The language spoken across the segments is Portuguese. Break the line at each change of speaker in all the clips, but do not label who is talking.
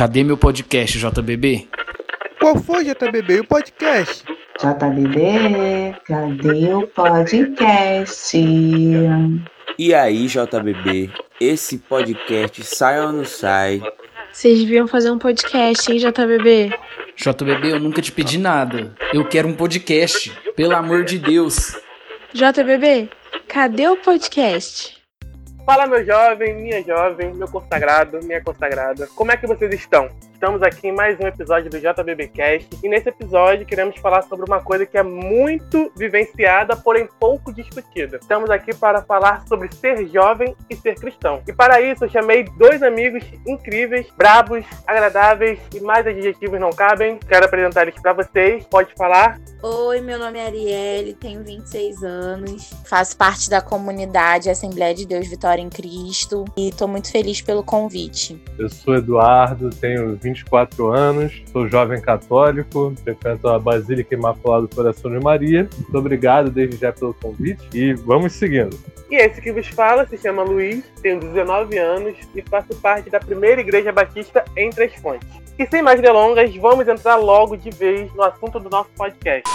Cadê meu podcast, JBB?
Qual foi, JBB, o podcast?
JBB, cadê o podcast?
E aí, JBB, esse podcast sai ou não sai?
Vocês deviam fazer um podcast, hein, JBB?
JBB, eu nunca te pedi nada. Eu quero um podcast, pelo amor de Deus.
JBB, cadê o podcast?
Fala, meu jovem, minha jovem, meu consagrado, minha consagrada. Como é que vocês estão? Estamos aqui em mais um episódio do JBBcast e nesse episódio queremos falar sobre uma coisa que é muito vivenciada, porém pouco discutida. Estamos aqui para falar sobre ser jovem e ser cristão. E para isso eu chamei dois amigos incríveis, brabos, agradáveis e mais adjetivos não cabem. Quero apresentar eles para vocês. Pode falar?
Oi, meu nome é Arielle, tenho 26 anos, faço parte da comunidade Assembleia de Deus Vitória em Cristo e estou muito feliz pelo convite.
Eu sou Eduardo, tenho 24 anos, sou jovem católico, frequento a Basílica Imaculada do Coração de Maria. Muito obrigado desde já pelo convite e vamos seguindo.
E esse que vos fala se chama Luiz, tenho 19 anos e faço parte da primeira igreja batista em Três Fontes. E sem mais delongas, vamos entrar logo de vez no assunto do nosso podcast.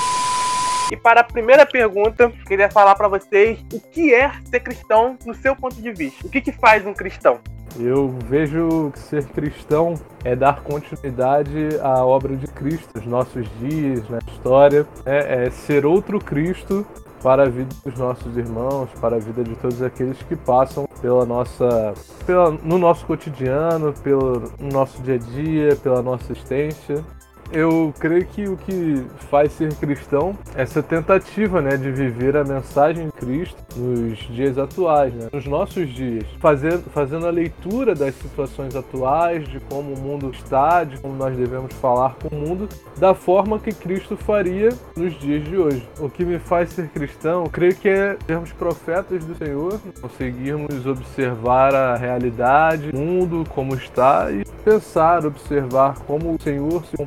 E para a primeira pergunta, queria falar para vocês o que é ser cristão no seu ponto de vista. O que, que faz um cristão?
Eu vejo que ser cristão é dar continuidade à obra de Cristo, nos nossos dias, na história. É, é ser outro Cristo para a vida dos nossos irmãos, para a vida de todos aqueles que passam pela nossa, pela, no nosso cotidiano, pelo nosso dia a dia, pela nossa existência. Eu creio que o que faz ser cristão é essa tentativa, né, de viver a mensagem de Cristo nos dias atuais, né, nos nossos dias, fazendo, fazendo a leitura das situações atuais, de como o mundo está, de como nós devemos falar com o mundo, da forma que Cristo faria nos dias de hoje. O que me faz ser cristão, creio que é sermos profetas do Senhor, conseguirmos observar a realidade, o mundo como está e pensar, observar como o Senhor se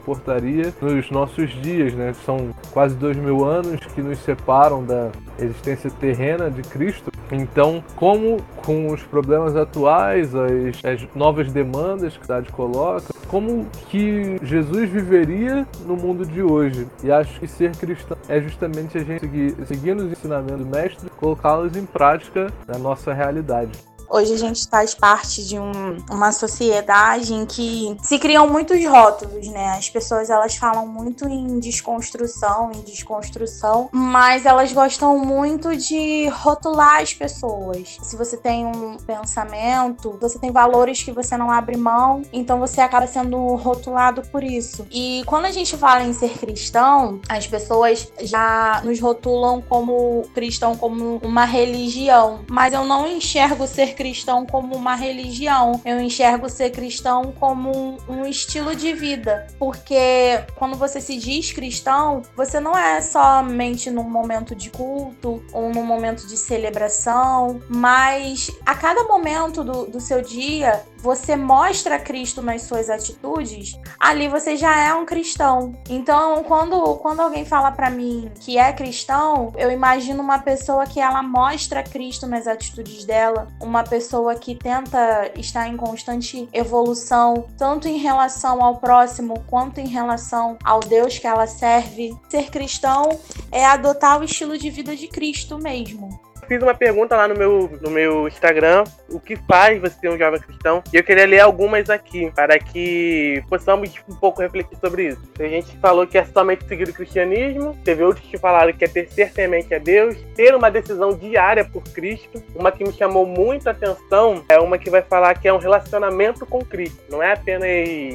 nos nossos dias, né? São quase dois mil anos que nos separam da existência terrena de Cristo. Então, como com os problemas atuais, as, as novas demandas que a cidade coloca, como que Jesus viveria no mundo de hoje? E acho que ser cristão é justamente a gente seguir, os ensinamentos do Mestre, colocá-los em prática na nossa realidade.
Hoje a gente faz parte de um, uma sociedade em que se criam muitos rótulos, né? As pessoas elas falam muito em desconstrução, em desconstrução, mas elas gostam muito de rotular as pessoas. Se você tem um pensamento, você tem valores que você não abre mão, então você acaba sendo rotulado por isso. E quando a gente fala em ser cristão, as pessoas já nos rotulam como cristão como uma religião, mas eu não enxergo ser cristão como uma religião, eu enxergo ser cristão como um estilo de vida, porque quando você se diz cristão, você não é somente num momento de culto ou num momento de celebração, mas a cada momento do, do seu dia você mostra Cristo nas suas atitudes, ali você já é um cristão. Então, quando, quando alguém fala para mim que é cristão, eu imagino uma pessoa que ela mostra Cristo nas atitudes dela, uma pessoa que tenta estar em constante evolução, tanto em relação ao próximo quanto em relação ao Deus que ela serve. Ser cristão é adotar o estilo de vida de Cristo mesmo
fiz uma pergunta lá no meu, no meu Instagram, o que faz você ser um jovem cristão, e eu queria ler algumas aqui, para que possamos um pouco refletir sobre isso. Tem gente falou que é somente seguir o cristianismo, teve outros que falaram que é ter ser temente a Deus, ter uma decisão diária por Cristo. Uma que me chamou muita atenção é uma que vai falar que é um relacionamento com Cristo. Não é apenas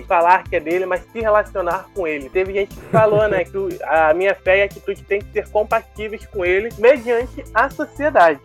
falar que é dele, mas se relacionar com ele. Teve gente que falou, né, que a minha fé e a atitude tem que ser compatíveis com ele mediante a sociedade verdade.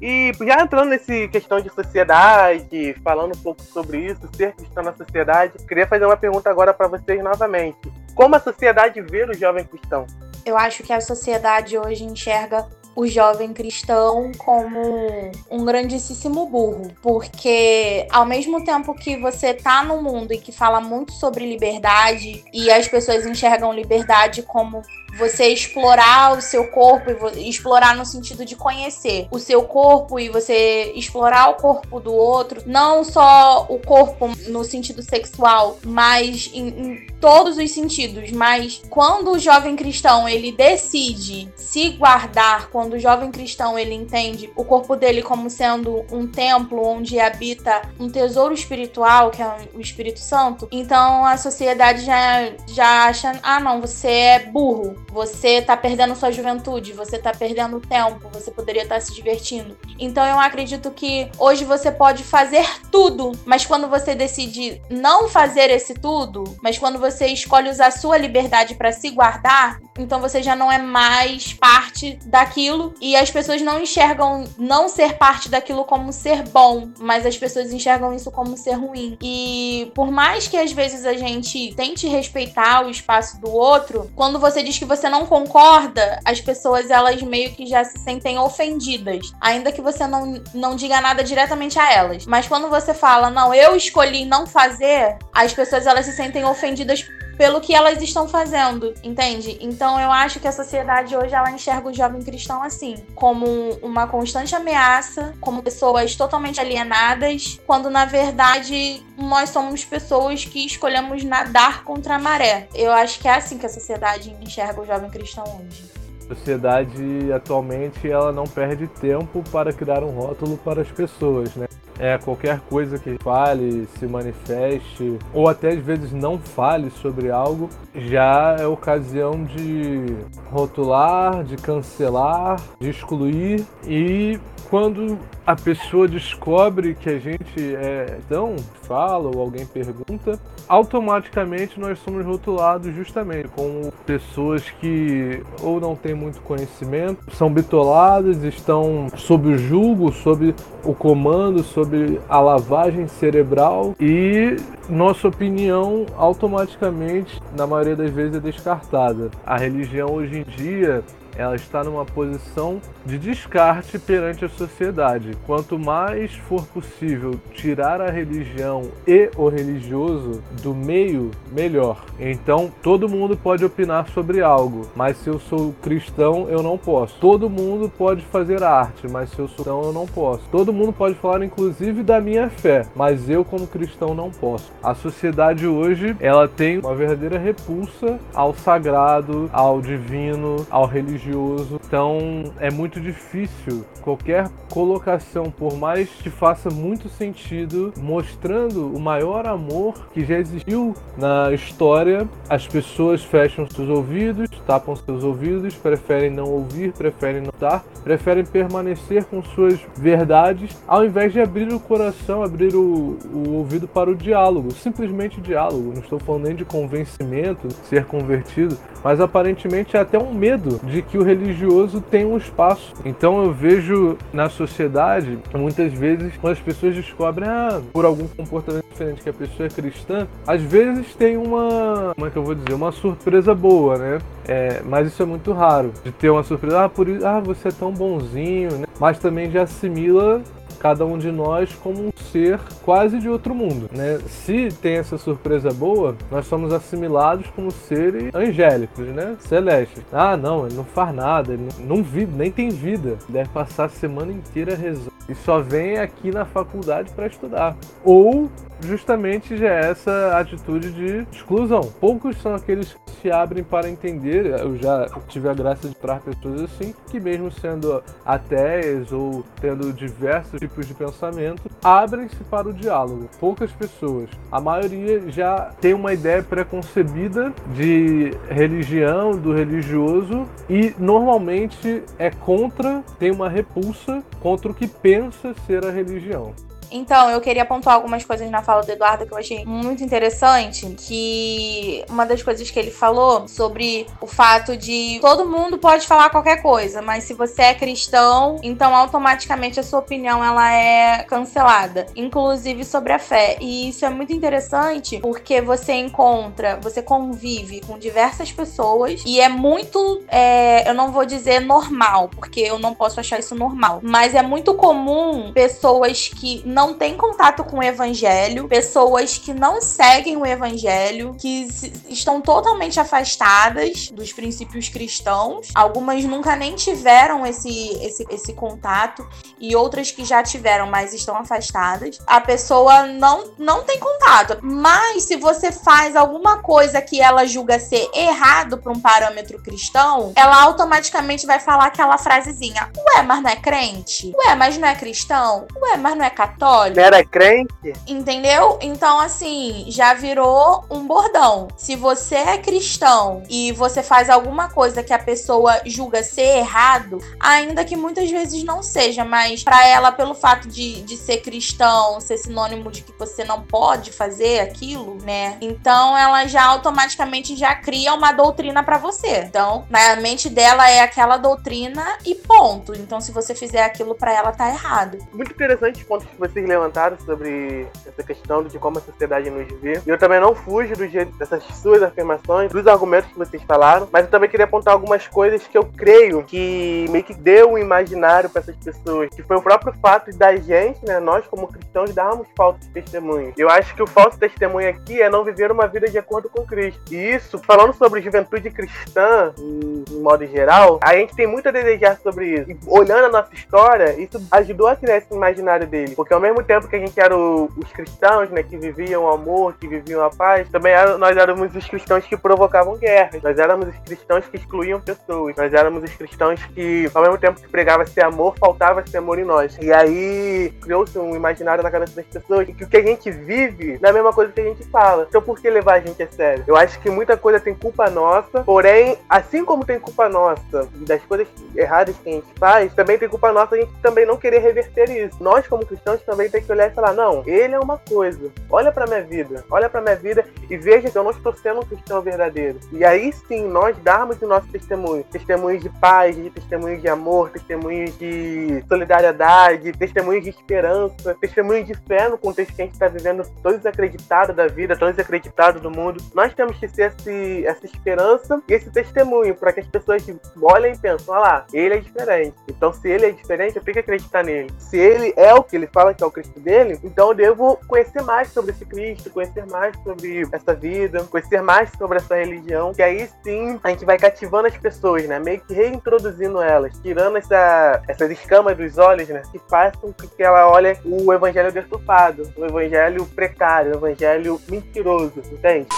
E já entrando nesse questão de sociedade, falando um pouco sobre isso, ser cristão na sociedade, queria fazer uma pergunta agora para vocês novamente. Como a sociedade vê o jovem cristão?
Eu acho que a sociedade hoje enxerga o jovem cristão como um grandíssimo burro, porque ao mesmo tempo que você tá no mundo e que fala muito sobre liberdade e as pessoas enxergam liberdade como você explorar o seu corpo e explorar no sentido de conhecer o seu corpo e você explorar o corpo do outro, não só o corpo no sentido sexual, mas em, em todos os sentidos. Mas quando o jovem cristão ele decide se guardar, quando o jovem cristão ele entende o corpo dele como sendo um templo onde habita um tesouro espiritual, que é o Espírito Santo, então a sociedade já, já acha: ah, não, você é burro, você tá perdendo sua juventude, você tá perdendo tempo, você poderia estar tá se divertindo. Então eu acredito que hoje você pode fazer tudo, mas quando você decide não fazer esse tudo, mas quando você escolhe usar sua liberdade para se guardar, então você já não é mais parte daquilo e as pessoas não enxergam não ser parte daquilo como ser bom, mas as pessoas enxergam isso como ser ruim. E por mais que às vezes a gente tente respeitar o espaço do outro, quando você diz que você não concorda, as pessoas elas meio que já se sentem ofendidas, ainda que você não, não diga nada diretamente a elas. Mas quando você fala, não, eu escolhi não fazer, as pessoas elas se sentem ofendidas pelo que elas estão fazendo, entende? Então eu acho que a sociedade hoje ela enxerga o jovem cristão assim, como uma constante ameaça, como pessoas totalmente alienadas, quando na verdade nós somos pessoas que escolhemos nadar contra a maré. Eu acho que é assim que a sociedade enxerga o jovem cristão hoje.
A sociedade atualmente ela não perde tempo para criar um rótulo para as pessoas, né? É, qualquer coisa que fale, se manifeste, ou até às vezes não fale sobre algo, já é ocasião de rotular, de cancelar, de excluir e quando a pessoa descobre que a gente é então fala ou alguém pergunta, automaticamente nós somos rotulados justamente como pessoas que ou não têm muito conhecimento, são bitoladas, estão sob o julgo, sob o comando, sob a lavagem cerebral e nossa opinião automaticamente, na maioria das vezes, é descartada. A religião hoje em dia ela está numa posição de descarte perante a sociedade. Quanto mais for possível tirar a religião e o religioso do meio, melhor. Então, todo mundo pode opinar sobre algo, mas se eu sou cristão, eu não posso. Todo mundo pode fazer arte, mas se eu sou cristão, eu não posso. Todo mundo pode falar, inclusive, da minha fé, mas eu, como cristão, não posso. A sociedade hoje, ela tem uma verdadeira repulsa ao sagrado, ao divino, ao religioso. Então é muito difícil qualquer colocação, por mais que faça muito sentido, mostrando o maior amor que já existiu na história, as pessoas fecham seus ouvidos, tapam seus ouvidos, preferem não ouvir, preferem não dar, preferem permanecer com suas verdades, ao invés de abrir o coração, abrir o, o ouvido para o diálogo, simplesmente diálogo. Não estou falando nem de convencimento, ser convertido, mas aparentemente é até um medo de que o religioso tenha um espaço. Então eu vejo na sociedade, muitas vezes, quando as pessoas descobrem, ah, por algum comportamento diferente que a pessoa é cristã, às vezes tem uma, como é que eu vou dizer, uma surpresa boa, né? É, mas isso é muito raro, de ter uma surpresa, ah, por isso, ah, você é tão bonzinho, né? Mas também já assimila cada um de nós como um ser quase de outro mundo, né? Se tem essa surpresa boa, nós somos assimilados como seres angélicos, né? Celestes. Ah, não, ele não faz nada, ele não, vive, nem tem vida. Deve passar a semana inteira rezando e só vem aqui na faculdade para estudar. Ou justamente já é essa atitude de exclusão. Poucos são aqueles que se abrem para entender. Eu já tive a graça de entrar pessoas assim, que mesmo sendo ateias ou tendo diversos tipos de pensamento, abrem-se para o diálogo. Poucas pessoas. A maioria já tem uma ideia preconcebida de religião, do religioso, e normalmente é contra, tem uma repulsa contra o que pensa ser a religião.
Então, eu queria pontuar algumas coisas na fala do Eduardo que eu achei muito interessante, que uma das coisas que ele falou sobre o fato de todo mundo pode falar qualquer coisa, mas se você é cristão, então automaticamente a sua opinião ela é cancelada, inclusive sobre a fé. E isso é muito interessante porque você encontra, você convive com diversas pessoas e é muito, é, eu não vou dizer normal, porque eu não posso achar isso normal, mas é muito comum pessoas que não têm contato com o evangelho, pessoas que não seguem o evangelho, que estão totalmente afastadas dos princípios cristãos. Algumas nunca nem tiveram esse, esse, esse contato e outras que já tiveram, mas estão afastadas. A pessoa não, não tem contato. Mas se você faz alguma coisa que ela julga ser errado para um parâmetro cristão, ela automaticamente vai falar aquela frasezinha: Ué, mas não é crente? Ué, mas não é cristão? Ué, mas não é católico?
Não era crente?
Entendeu? Então, assim, já virou um bordão. Se você é cristão e você faz alguma coisa que a pessoa julga ser errado, ainda que muitas vezes não seja, mas para ela, pelo fato de, de ser cristão, ser sinônimo de que você não pode fazer aquilo, né? Então ela já automaticamente já cria uma doutrina para você. Então, na mente dela é aquela doutrina e ponto. Então, se você fizer aquilo para ela, tá errado.
Muito interessante os pontos que vocês levantaram sobre essa questão de como a sociedade nos vê. E eu também não fujo dessas suas afirmações, dos argumentos que vocês falaram, mas eu também queria apontar algumas coisas que eu creio que meio que deu um imaginário para essas pessoas, que foi o próprio fato da gente, né, nós como cristãos, darmos falsos testemunhos. Eu acho que o falso testemunho aqui é não viver uma vida de acordo com Cristo. E isso, falando sobre juventude cristã, em modo geral, a gente tem muito a desejar sobre isso. E olhando a nossa história, isso ajudou a criar esse imaginário dele. Porque ao mesmo tempo que a gente era o, os cristãos, né, que viviam o amor, que viviam a paz, também era, nós éramos os cristãos que provocavam guerras. Nós éramos os cristãos que excluíam pessoas. Nós éramos os cristãos que, ao mesmo tempo que pregava esse amor, faltava esse amor em nós. E aí criou-se um imaginário na cabeça das pessoas que o que a gente vive não é a mesma coisa que a gente fala. Então por que levar a gente a sério? Eu acho que muita coisa tem culpa nossa, porém, assim como tem culpa nossa das coisas erradas que a gente faz, também tem culpa nossa a gente também não querer reverter isso. Nós, como cristãos, também tem que olhar e falar: não, ele é uma coisa. Olha pra minha vida, olha pra minha vida e veja que eu não estou sendo um cristão verdadeiro. E aí sim, nós darmos o nosso testemunho. Testemunhos de paz, testemunhos de amor, testemunhos de solidariedade, testemunhos de esperança, testemunhos de fé no contexto que a gente está vivendo, tão desacreditado da vida, tão desacreditado do mundo. Nós temos que ser esse, essa esperança e esse testemunho para que as pessoas olhem e pensem: olha lá, ele é diferente. Então, se ele é diferente, eu tenho que acreditar nele. Se ele é o que ele fala que é o Cristo dele, então eu devo conhecer mais sobre esse Cristo, conhecer mais sobre essa vida, conhecer mais sobre essa religião. Que aí sim a gente vai cativando as pessoas, né? Meio que reintroduzindo elas, tirando essa, essas escamas dos olhos, né? Que façam com que ela olhe o evangelho deturpado, o evangelho precário, o evangelho mentiroso, entende?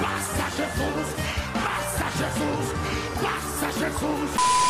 Passa Jesus, passa Jesus, passa Jesus.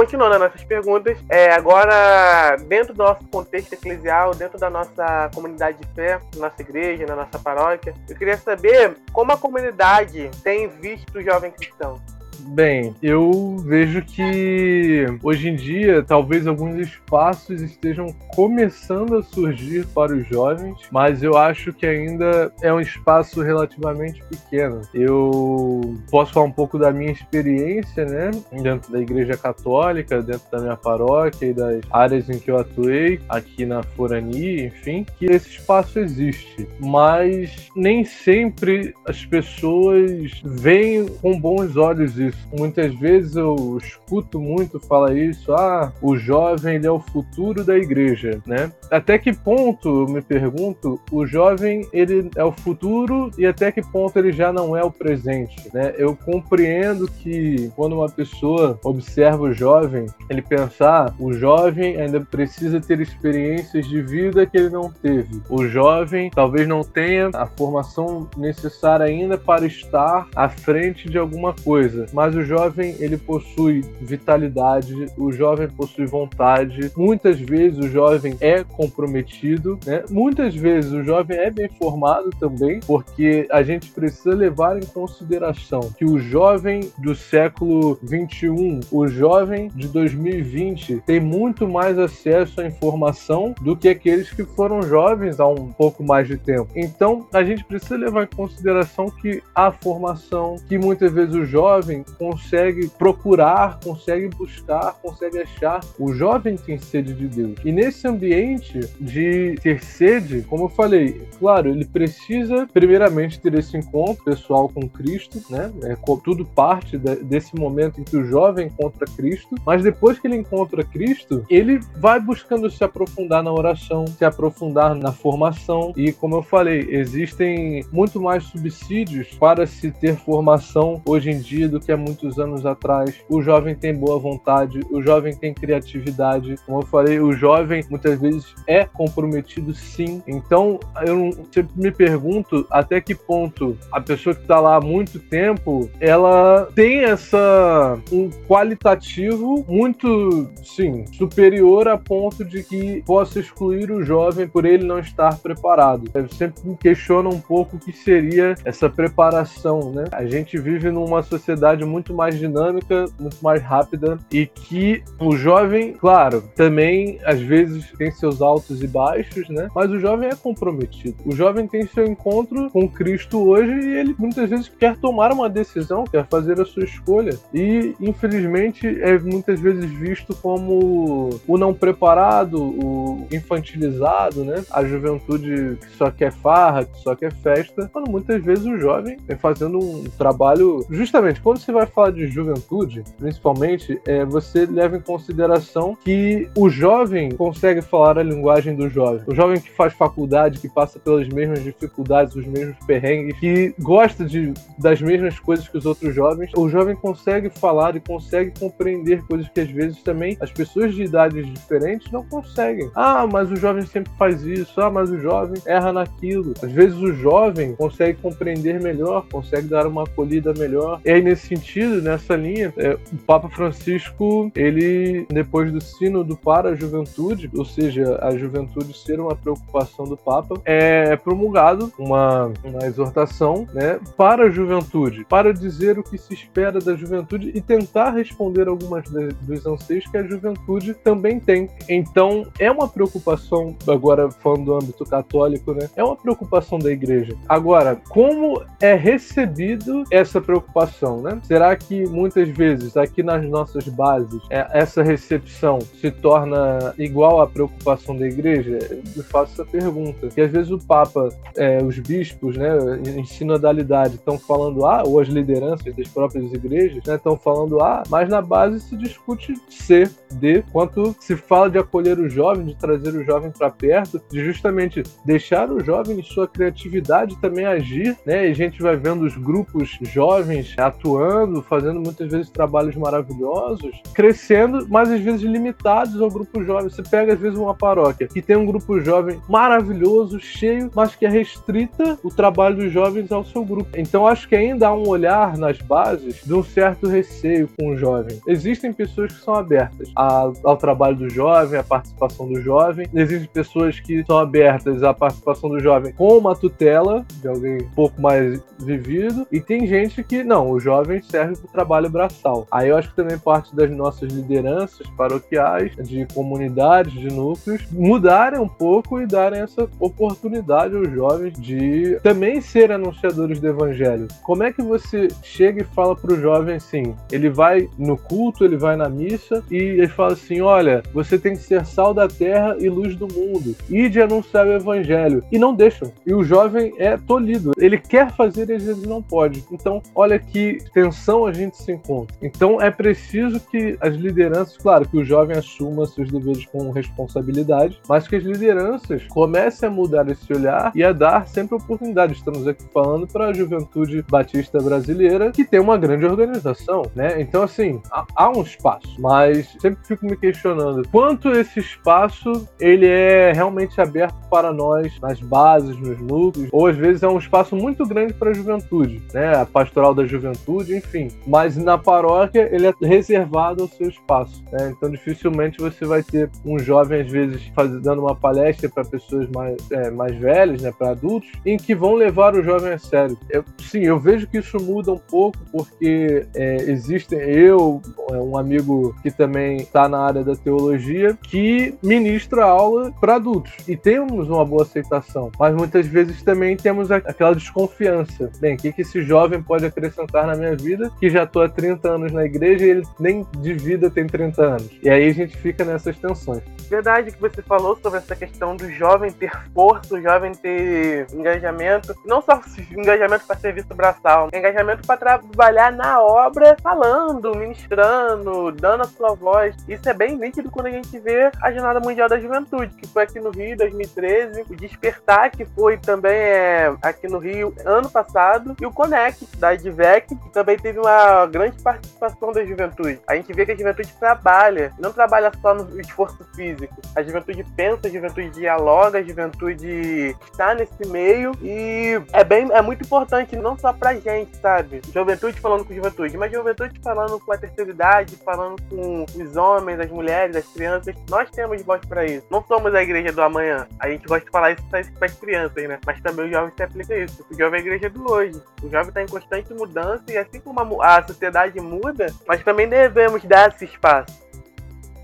Continuando as nossas perguntas, é, agora, dentro do nosso contexto eclesial, dentro da nossa comunidade de fé, na nossa igreja, na nossa paróquia, eu queria saber como a comunidade tem visto o jovem cristão.
Bem, eu vejo que hoje em dia talvez alguns espaços estejam começando a surgir para os jovens, mas eu acho que ainda é um espaço relativamente pequeno. Eu posso falar um pouco da minha experiência, né, dentro da Igreja Católica, dentro da minha paróquia e das áreas em que eu atuei, aqui na Forani, enfim, que esse espaço existe, mas nem sempre as pessoas veem com bons olhos isso isso. Muitas vezes eu escuto muito falar isso, ah, o jovem ele é o futuro da igreja, né? Até que ponto, eu me pergunto, o jovem ele é o futuro e até que ponto ele já não é o presente, né? Eu compreendo que quando uma pessoa observa o jovem, ele pensar, ah, o jovem ainda precisa ter experiências de vida que ele não teve. O jovem talvez não tenha a formação necessária ainda para estar à frente de alguma coisa, mas o jovem ele possui vitalidade, o jovem possui vontade. Muitas vezes o jovem é comprometido, né? Muitas vezes o jovem é bem formado também, porque a gente precisa levar em consideração que o jovem do século 21, o jovem de 2020 tem muito mais acesso à informação do que aqueles que foram jovens há um pouco mais de tempo. Então, a gente precisa levar em consideração que a formação, que muitas vezes o jovem consegue procurar, consegue buscar, consegue achar. O jovem tem sede de Deus. E nesse ambiente de ter sede, como eu falei, claro, ele precisa primeiramente ter esse encontro pessoal com Cristo, né? É tudo parte desse momento em que o jovem encontra Cristo, mas depois que ele encontra Cristo, ele vai buscando se aprofundar na oração, se aprofundar na formação e, como eu falei, existem muito mais subsídios para se ter formação hoje em dia do que há muitos anos atrás. O jovem tem boa vontade, o jovem tem criatividade. Como eu falei, o jovem muitas vezes é comprometido sim. Então, eu sempre me pergunto até que ponto a pessoa que está lá há muito tempo, ela tem essa um qualitativo muito, sim, superior a ponto de que possa excluir o jovem por ele não estar preparado. Eu sempre me questiono um pouco o que seria essa preparação, né? A gente vive numa sociedade muito mais dinâmica, muito mais rápida e que o jovem, claro, também às vezes tem seus altos e baixos, né? Mas o jovem é comprometido. O jovem tem seu encontro com Cristo hoje e ele muitas vezes quer tomar uma decisão, quer fazer a sua escolha. E infelizmente é muitas vezes visto como o não preparado, o infantilizado, né? A juventude que só quer farra, que só quer festa, quando muitas vezes o jovem vem fazendo um trabalho. Justamente, quando você vai falar de juventude, principalmente, é, você leva em consideração que o jovem consegue falar a linguagem do jovem. O jovem que faz faculdade, que passa pelas mesmas dificuldades, os mesmos perrengues, que gosta de, das mesmas coisas que os outros jovens, o jovem consegue falar e consegue compreender coisas que às vezes também as pessoas de idades diferentes não conseguem. Ah, mas o jovem sempre faz isso. Ah, mas o jovem erra naquilo. Às vezes o jovem consegue compreender melhor, consegue dar uma acolhida melhor. E aí, nesse sentido, nessa linha, é, o Papa Francisco, ele, depois do sínodo para a juventude, ou seja, a juventude ser uma preocupação do Papa, é promulgado uma, uma exortação né, para a juventude, para dizer o que se espera da juventude e tentar responder algumas dos anseios que a juventude também tem. Então, é uma preocupação, agora falando do âmbito católico, né? É uma preocupação da igreja. Agora, como é recebido essa preocupação, né? Será que muitas vezes aqui nas nossas bases é, essa recepção se torna igual à preocupação da igreja? Eu faço essa pergunta. Que às vezes o Papa, é, os bispos, né, em sinodalidade estão falando A, ou as lideranças das próprias igrejas, estão né, falando A, mas na base se discute C, D, quanto se fala de acolher o jovem, de trazer o jovem para perto, de justamente deixar o jovem em sua criatividade também agir, né? E a gente vai vendo os grupos jovens atuando, fazendo muitas vezes trabalhos maravilhosos, crescendo, mas às vezes limitados ao grupo jovem. Você pega às vezes uma paróquia que tem um grupo jovem maravilhoso, cheio, mas que é restrita o trabalho dos jovens ao seu grupo. Então acho que ainda há um olhar nas bases de um certo receio com o jovem. Existem pessoas que são abertas ao, ao trabalho do jovem, à participação do jovem. Existem pessoas que são abertas à participação do jovem com uma tutela de alguém um pouco mais vivido. E tem gente que não, o jovem serve para o trabalho braçal. Aí eu acho que também parte das nossas lideranças paroquiais, de comunidades, de núcleos, mudarem um pouco e darem essa oportunidade aos jovens de também ser anunciadores do evangelho. Como é que você chega e fala para o jovem assim? Ele vai no culto, ele vai na missa e ele fala assim: olha, você tem que ser sal da terra e luz do mundo, e de anunciar o evangelho. E não deixam. E o jovem é tolhido. Ele quer fazer e às vezes não pode. Então, olha que tensão a gente se encontra. Então, é preciso que as lideranças, claro, que o jovem assuma seus deveres com responsabilidade, mas que as lideranças comecem a mudar esse olhar e a dar sempre oportunidade. Estamos aqui falando para a juventude batista brasileira, que tem uma grande organização, né? Então, assim, há um espaço, mas sempre fico me questionando quanto esse espaço ele é realmente aberto para nós nas bases, nos núcleos, ou às vezes é um espaço muito grande para a juventude, né? A pastoral da juventude, enfim. Mas na paróquia ele é reservado ao seu espaço, né? Então dificilmente você vai ter um jovem às vezes dando uma palestra para pessoas mais, é, mais velhas, né, para adultos, em que vão levar o jovem a sério. Eu, sim, eu vejo que isso muda um pouco porque é, existem eu, é, um amigo que também está na área da teologia, que ministra aula para adultos e temos uma boa aceitação, mas muitas vezes também temos aquela desconfiança. Bem, o que, que esse jovem pode acrescentar na minha vida? Vida, que já tô há 30 anos na igreja e ele nem de vida tem 30 anos. E aí a gente fica nessas tensões.
Verdade que você falou sobre essa questão do jovem ter força, o jovem ter engajamento, não só engajamento para serviço braçal, engajamento para trabalhar na obra, falando, ministrando, dando a sua voz. Isso é bem nítido quando a gente vê a Jornada Mundial da Juventude, que foi aqui no Rio em 2013, o Despertar, que foi também é, aqui no Rio ano passado, e o Conect, da Advec, que também teve uma grande participação da juventude. A gente vê que a juventude trabalha, não trabalha só no esforço físico. A juventude pensa, a juventude dialoga, a juventude está nesse meio e é bem, é muito importante não só pra gente, sabe? Juventude falando com juventude, mas juventude falando com a terceira idade, falando com os homens, as mulheres, as crianças. Nós temos voz para isso. Não somos a igreja do amanhã. A gente gosta de falar isso para as crianças, né? Mas também o jovem se aplica isso. O jovem é a igreja do hoje. O jovem está em constante mudança e assim como a, a sociedade muda, nós também devemos dar esse espaço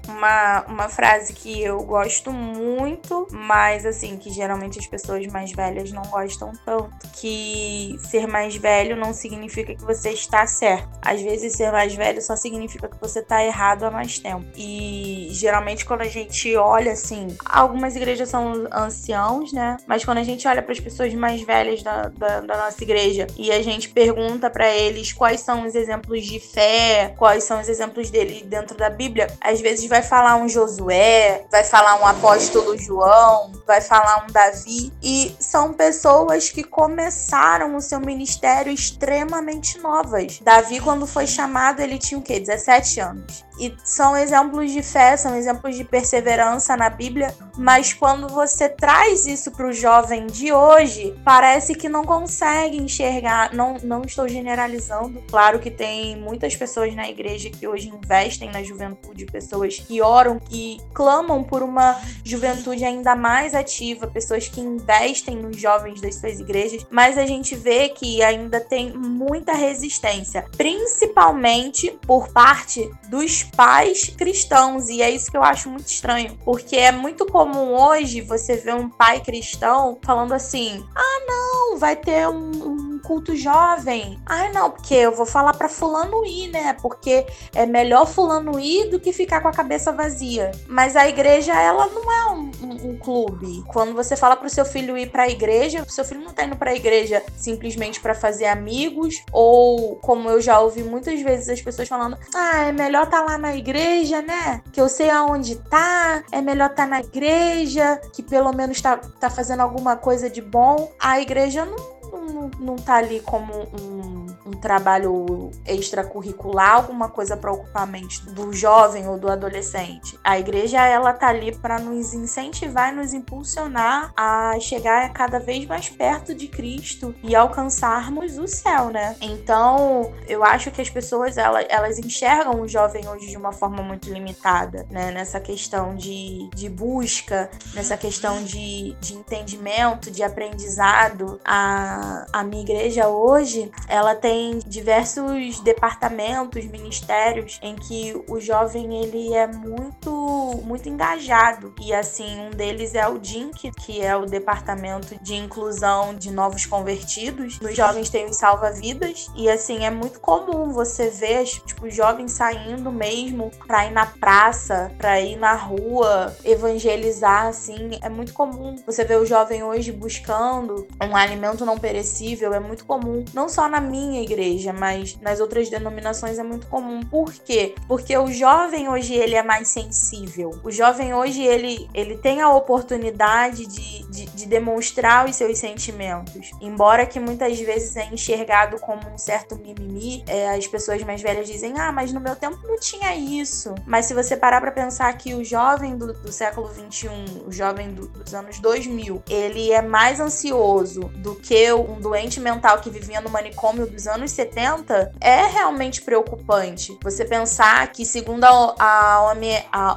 uma, uma frase que eu gosto muito, mas assim, que geralmente as pessoas mais velhas não gostam tanto. Que ser mais velho não significa que você está certo. Às vezes ser mais velho só significa que você está errado há mais tempo. E geralmente quando a gente olha assim, algumas igrejas são anciãos, né? Mas quando a gente olha para as pessoas mais velhas da, da, da nossa igreja e a gente pergunta para eles quais são os exemplos de fé, quais são os exemplos dele dentro da Bíblia, às vezes vai vai falar um Josué, vai falar um apóstolo João, vai falar um Davi. E são pessoas que começaram o seu ministério extremamente novas. Davi, quando foi chamado, ele tinha o quê? 17 anos. E são exemplos de fé, são exemplos de perseverança na Bíblia, mas quando você traz isso para o jovem de hoje, parece que não consegue enxergar. Não, não estou generalizando. Claro que tem muitas pessoas na igreja que hoje investem na juventude, pessoas que oram, que clamam por uma juventude ainda mais ativa, pessoas que investem nos jovens das suas igrejas, mas a gente vê que ainda tem muita resistência, principalmente por parte dos pais cristãos, e é isso que eu acho muito estranho, porque é muito comum hoje você ver um pai cristão falando assim: ah, não, vai ter um, culto jovem. Ah, não, porque eu vou falar para Fulano ir, né? Porque é melhor Fulano ir do que ficar com a cabeça vazia. Mas a igreja, ela não é um, um, um clube. Quando você fala pro seu filho ir pra igreja, seu filho não tá indo pra igreja simplesmente para fazer amigos, ou como eu já ouvi muitas vezes as pessoas falando: ah, é melhor tá lá na igreja, né? Que eu sei aonde tá, é melhor tá na igreja, que pelo menos tá, tá fazendo alguma coisa de bom. A igreja não não, não tá ali como um trabalho extracurricular, alguma coisa para ocupar a mente do jovem ou do adolescente. A igreja, ela tá ali para nos incentivar e nos impulsionar a chegar cada vez mais perto de Cristo e alcançarmos o céu, né? Então, eu acho que as pessoas, elas, elas enxergam o jovem hoje de uma forma muito limitada, né? Nessa questão de, de busca, nessa questão de, de entendimento, de aprendizado. A, a, minha igreja hoje, ela tem diversos departamentos, ministérios em que o jovem ele é muito muito engajado e assim um deles é o DINC, que é o departamento de inclusão de novos convertidos. Nos jovens tem os salva-vidas e assim é muito comum você ver tipo jovens saindo mesmo para ir na praça, para ir na rua, evangelizar assim, é muito comum. Você vê o jovem hoje buscando um alimento não perecível é muito comum, não só na minha igreja, mas nas outras denominações é muito comum. Por quê? Porque o jovem hoje ele é mais sensível. O jovem hoje ele, ele tem a oportunidade de, de, de demonstrar os seus sentimentos. Embora que muitas vezes é enxergado como um certo mimimi, é, as pessoas mais velhas dizem, ah, mas no meu tempo não tinha isso. Mas se você parar para pensar que o jovem do, do século 21, o jovem do, dos anos 2000, ele é mais ansioso do que um doente mental que vivia no manicômio dos anos 70 é realmente preocupante. Você pensar que, segundo a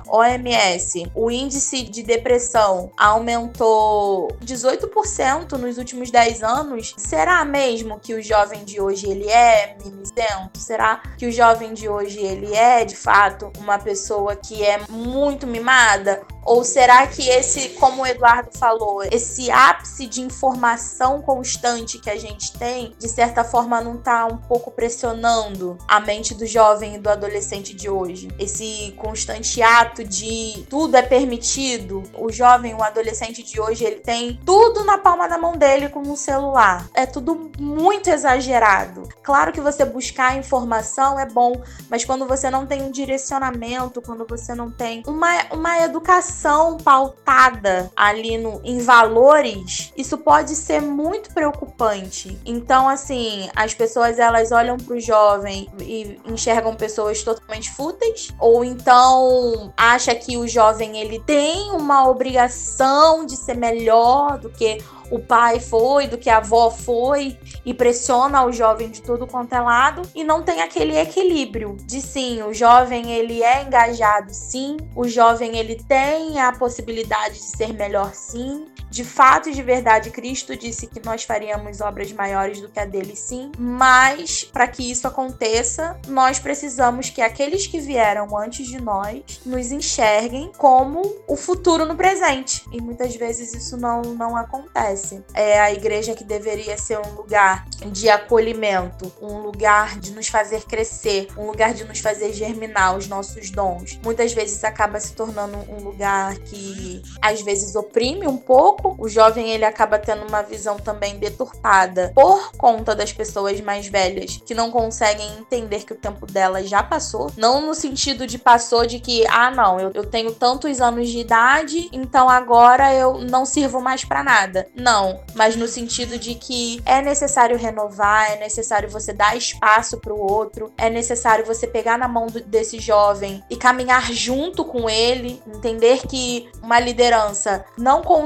OMS, o índice de depressão aumentou 18% nos últimos 10 anos, será mesmo que o jovem de hoje ele é mimizento? Será que o jovem de hoje ele é, de fato, uma pessoa que é muito mimada? Ou será que esse, como o Eduardo falou, esse ápice de informação constante que a gente tem, de certa forma não tá um pouco pressionando a mente do jovem e do adolescente de hoje? Esse constante ato de tudo é permitido. O jovem, o adolescente de hoje, ele tem tudo na palma da mão dele com um celular. É tudo muito exagerado. Claro que você buscar informação é bom, mas quando você não tem um direcionamento, quando você não tem uma, uma educação pautada ali no, em valores, isso pode ser muito preocupante. Então, assim, as pessoas elas olham para o jovem e enxergam pessoas totalmente fúteis, ou então acha que o jovem ele tem uma obrigação de ser melhor do que o pai foi, do que a avó foi, e pressiona o jovem de tudo quanto é lado, e não tem aquele equilíbrio de sim, o jovem ele é engajado sim, o jovem ele tem a possibilidade de ser melhor sim, de fato e de verdade, Cristo disse que nós faríamos obras maiores do que a dele, sim. Mas, para que isso aconteça, nós precisamos que aqueles que vieram antes de nós nos enxerguem como o futuro no presente. E muitas vezes isso não, não acontece. É a igreja que deveria ser um lugar de acolhimento, um lugar de nos fazer crescer, um lugar de nos fazer germinar os nossos dons. Muitas vezes acaba se tornando um lugar que às vezes oprime um pouco pouco, o jovem ele acaba tendo uma visão também deturpada por conta das pessoas mais velhas que não conseguem entender que o tempo dela já passou. Não no sentido de passou de que, ah, não, eu, eu tenho tantos anos de idade, então agora eu não sirvo mais para nada. Não, mas no sentido de que é necessário renovar, é necessário você dar espaço para o outro, é necessário você pegar na mão do, desse jovem e caminhar junto com ele, entender que uma liderança não com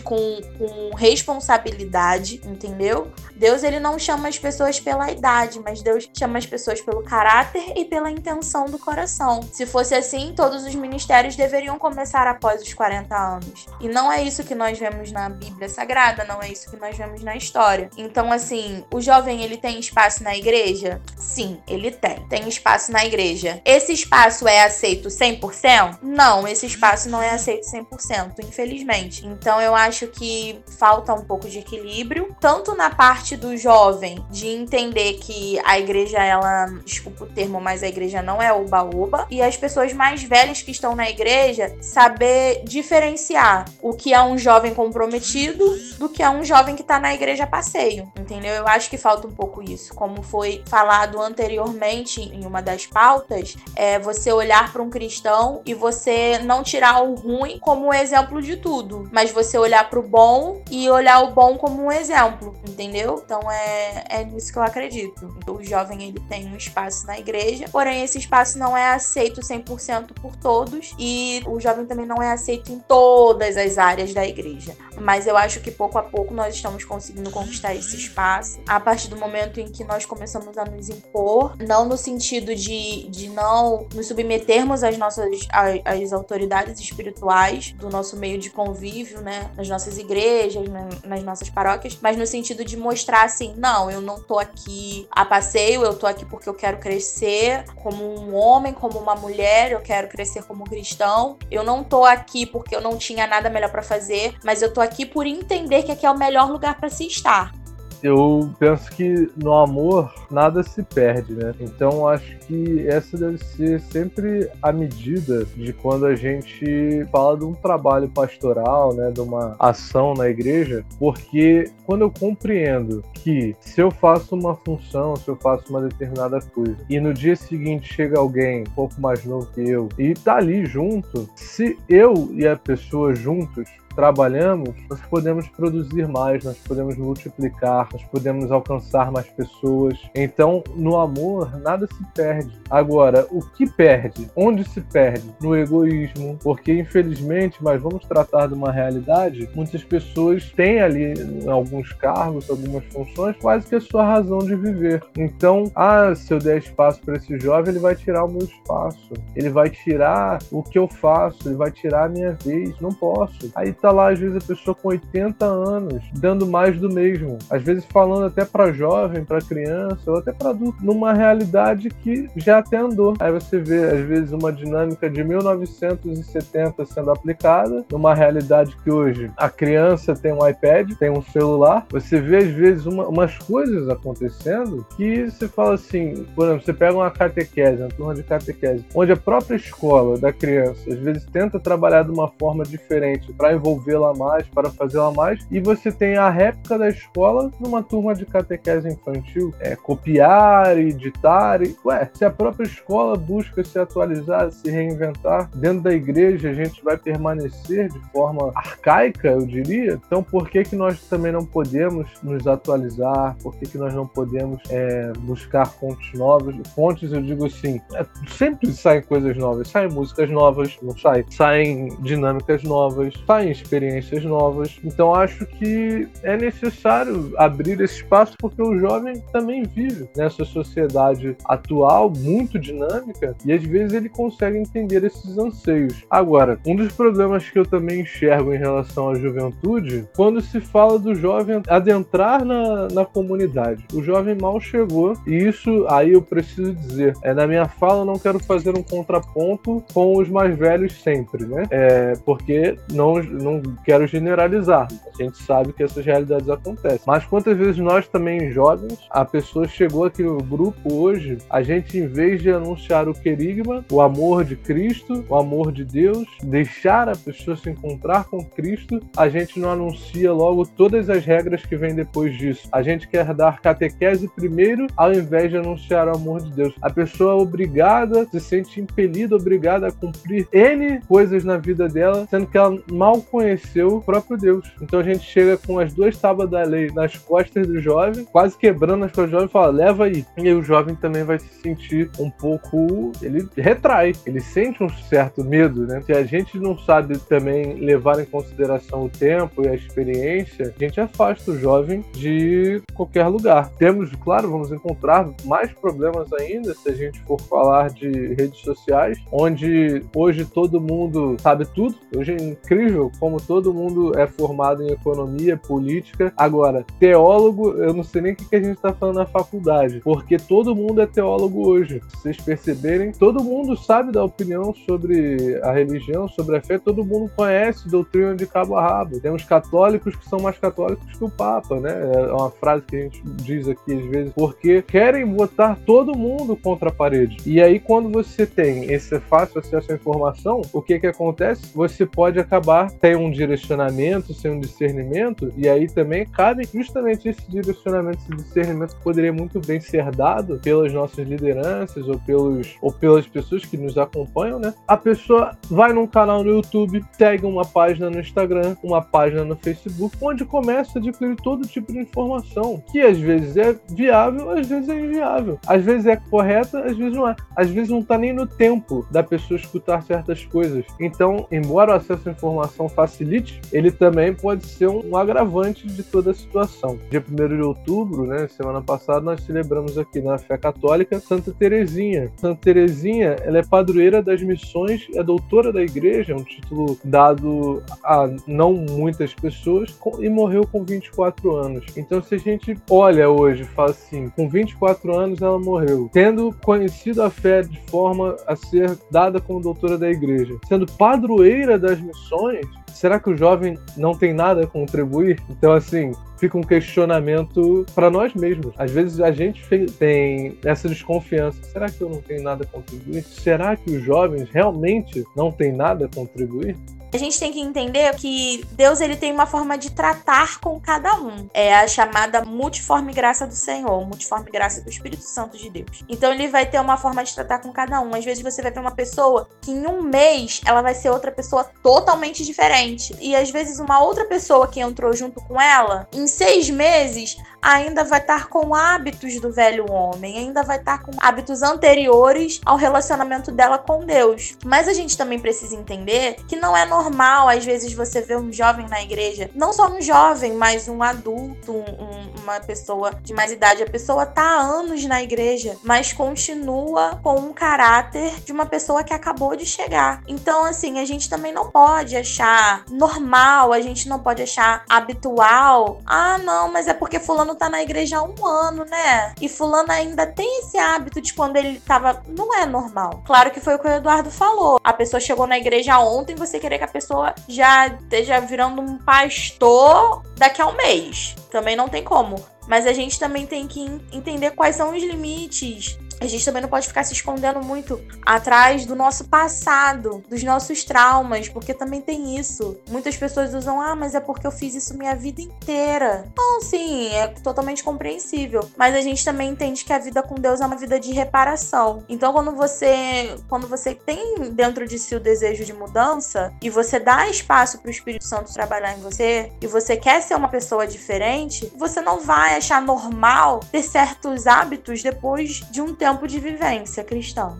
com, com responsabilidade, entendeu? Deus ele não chama as pessoas pela idade, mas Deus chama as pessoas pelo caráter e pela intenção do coração. Se fosse assim, todos os ministérios deveriam começar após os 40 anos. E não é isso que nós vemos na Bíblia Sagrada, não é isso que nós vemos na história. Então, assim, o jovem ele tem espaço na igreja? Sim, ele tem. Tem espaço na igreja. Esse espaço é aceito 100%? Não, esse espaço não é aceito 100%, infelizmente. Então, eu acho que falta um pouco de equilíbrio, tanto na parte do jovem de entender que a igreja, ela, desculpa o termo, mas a igreja não é oba-oba, e as pessoas mais velhas que estão na igreja saber diferenciar o que é um jovem comprometido do que é um jovem que tá na igreja passeio, entendeu? Eu acho que falta um pouco isso. Como foi falado anteriormente em uma das pautas, é você olhar para um cristão e você não tirar o ruim como exemplo de tudo, mas você olhar para o bom e olhar o bom como um exemplo, entendeu? Então é, é nisso que eu acredito. Então, o jovem ele tem um espaço na igreja, porém esse espaço não é aceito 100% por todos e o jovem também não é aceito em todas as áreas da igreja. Mas eu acho que pouco a pouco nós estamos conseguindo conquistar esse espaço a partir do momento em que nós começamos a nos impor, não no sentido de, de não nos submetermos às nossas às, autoridades espirituais do nosso meio de convívio, né, nas nossas igrejas, nas nossas paróquias, mas no sentido de mostrar assim, não, eu não tô aqui a passeio, eu tô aqui porque eu quero crescer como um homem, como uma mulher, eu quero crescer como cristão. Eu não tô aqui porque eu não tinha nada melhor para fazer, mas eu tô aqui por entender que aqui é o melhor lugar para se estar
eu penso que no amor nada se perde, né? Então acho que essa deve ser sempre a medida de quando a gente fala de um trabalho pastoral, né, de uma ação na igreja, porque quando eu compreendo que se eu faço uma função, se eu faço uma determinada coisa e no dia seguinte chega alguém um pouco mais novo que eu e tá ali junto, se eu e a pessoa juntos trabalhamos, nós podemos produzir mais, nós podemos multiplicar, nós podemos alcançar mais pessoas. Então, no amor, nada se perde. Agora, o que perde? Onde se perde? No egoísmo, porque infelizmente, mas vamos tratar de uma realidade, muitas pessoas têm ali alguns cargos, algumas funções, quase que a sua razão de viver. Então, ah, se eu der espaço para esse jovem, ele vai tirar o meu espaço, ele vai tirar o que eu faço, ele vai tirar a minha vez. Não posso. Aí tá tá lá, às vezes, a pessoa com 80 anos, dando mais do mesmo. Às vezes falando até para jovem, para criança, ou até para adulto, numa realidade que já até andou. Aí você vê, às vezes, uma dinâmica de 1970 sendo aplicada, numa realidade que hoje a criança tem um iPad, tem um celular. Você vê, às vezes, uma, umas coisas acontecendo que você fala assim, por exemplo, você pega uma catequese, uma turma de catequese, onde a própria escola da criança, às vezes, tenta trabalhar de uma forma diferente para envolvê-la mais, para fazê-la mais, e você tem a réplica da escola numa turma de catequese infantil. É copiar, editar. E, ué, se a própria escola busca se atualizar, se reinventar, dentro da igreja a gente vai permanecer de forma arcaica, eu diria. Então, por que, que nós também não podemos nos atualizar? Por que, que nós não podemos é, buscar fontes novas? Fontes, eu digo assim, é, sempre saem coisas novas, saem músicas novas, não sai, saem dinâmicas novas, saem experiências novas. Então, acho que é necessário abrir esse espaço porque o jovem também vive nessa sociedade atual muito dinâmica e às vezes ele consegue entender esses anseios. Agora, um dos problemas que eu também enxergo em relação à juventude, quando se fala do jovem adentrar na, na comunidade. O jovem mal chegou e isso aí eu preciso dizer. É, na minha fala eu não quero fazer um contraponto com os mais velhos sempre, né? É, porque não, não quero generalizar. A gente sabe que essas realidades acontecem. Mas quantas vezes nós também jovens, a pessoa chegou aqui no grupo hoje, a gente em vez de anunciar o querigma, o amor de Cristo, o amor de Deus, deixar a pessoa se encontrar com Cristo, a gente não anuncia logo todas as regras que vêm depois disso. A gente quer dar catequese primeiro, ao invés de anunciar o amor de Deus. A pessoa é obrigada, se sente impelida, obrigada a cumprir N coisas na vida dela, sendo que ela mal conheceu o próprio Deus. Então a gente chega com as duas tábuas da lei nas costas do jovem, quase quebrando as costas do jovem e fala, leva aí. E aí o jovem também vai se sentir um pouco. Ele retrai, ele sente um certo medo, né? Se a gente não sabe também levar em consideração o tempo e a experiência, a gente afasta o jovem de qualquer lugar. Temos, claro, vamos encontrar mais problemas ainda se a gente for falar de redes sociais, onde hoje todo mundo sabe tudo. Hoje é incrível como todo mundo é formado em economia, política. Agora, teólogo, eu não sei nem o que a gente está falando na faculdade, porque todo mundo é teólogo hoje. Se vocês perceberem, todo mundo sabe da opinião sobre a religião, sobre a fé, todo mundo conhece doutrina de cabo a rabo. Temos católicos que são mais católicos que o Papa, né? É uma frase que a gente diz aqui às vezes, porque querem botar todo mundo contra a parede. E aí, quando você tem esse fácil acesso à informação, o que que acontece? Você pode acabar sem um direcionamento, sem um discernimento, e aí também cabe justamente esse direcionamento, esse discernimento poderia muito bem ser dado pelas nossas lideranças ou, pelos, ou pelas pessoas que nos acompanham, né? A pessoa vai num canal no YouTube, segue uma página no Instagram, uma página no Facebook, onde começa a adquirir todo tipo de informação, que às vezes é viável, às vezes é inviável. Às vezes é correta, às vezes não é. Às vezes não tá nem no tempo da pessoa escutar certas coisas. Então, embora o acesso à informação facilite, ele também pode ser um agravante de toda a situação. Dia 1 de outubro, né, semana passada, nós celebramos aqui na fé católica Santa Terezinha. Santa Terezinha, ela é padroeira das missões, é doutora da igreja, um título dado a não muitas pessoas, e morreu com 24 anos. Então, se a gente olha hoje e fala assim, com 24 anos ela morreu, tendo conhecido a fé de forma a ser dada como doutora da igreja, sendo padroeira das missões, será que o jovem não tem nada a contribuir? Então, assim, fica um questionamento para nós mesmos. Às vezes a gente tem essa desconfiança: será que eu não tenho nada a contribuir? Será que os jovens realmente não têm nada a contribuir?
A gente tem que entender que Deus ele tem uma forma de tratar com cada um. É a chamada multiforme graça do Senhor, multiforme graça do Espírito Santo de Deus. Então ele vai ter uma forma de tratar com cada um. Às vezes você vai ver uma pessoa que em um mês ela vai ser outra pessoa totalmente diferente. E às vezes uma outra pessoa que entrou junto com ela, em seis meses, ainda vai estar com hábitos do velho homem, ainda vai estar com hábitos anteriores ao relacionamento dela com Deus. Mas a gente também precisa entender que não é normal normal, às vezes, você vê um jovem na igreja, não só um jovem, mas um adulto, um, uma pessoa de mais idade. A pessoa tá há anos na igreja, mas continua com um caráter de uma pessoa que acabou de chegar. Então, assim, a gente também não pode achar normal, a gente não pode achar habitual. Ah, não, mas é porque fulano tá na igreja há um ano, né? E fulano ainda tem esse hábito de quando ele tava. Não é normal. Claro que foi o que o Eduardo falou. A pessoa chegou na igreja ontem, você querer que pessoa já esteja virando um pastor daqui a um mês. Também não tem como. Mas a gente também tem que entender quais são os limites a gente também não pode ficar se escondendo muito atrás do nosso passado, dos nossos traumas, porque também tem isso. Muitas pessoas usam, ah, mas é porque eu fiz isso minha vida inteira. Não, sim, é totalmente compreensível. Mas a gente também entende que a vida com Deus é uma vida de reparação. Então, quando você, quando você tem dentro de si o desejo de mudança e você dá espaço para o Espírito Santo trabalhar em você e você quer ser uma pessoa diferente, você não vai achar normal ter certos hábitos depois de um tempo tempo de vivência cristã.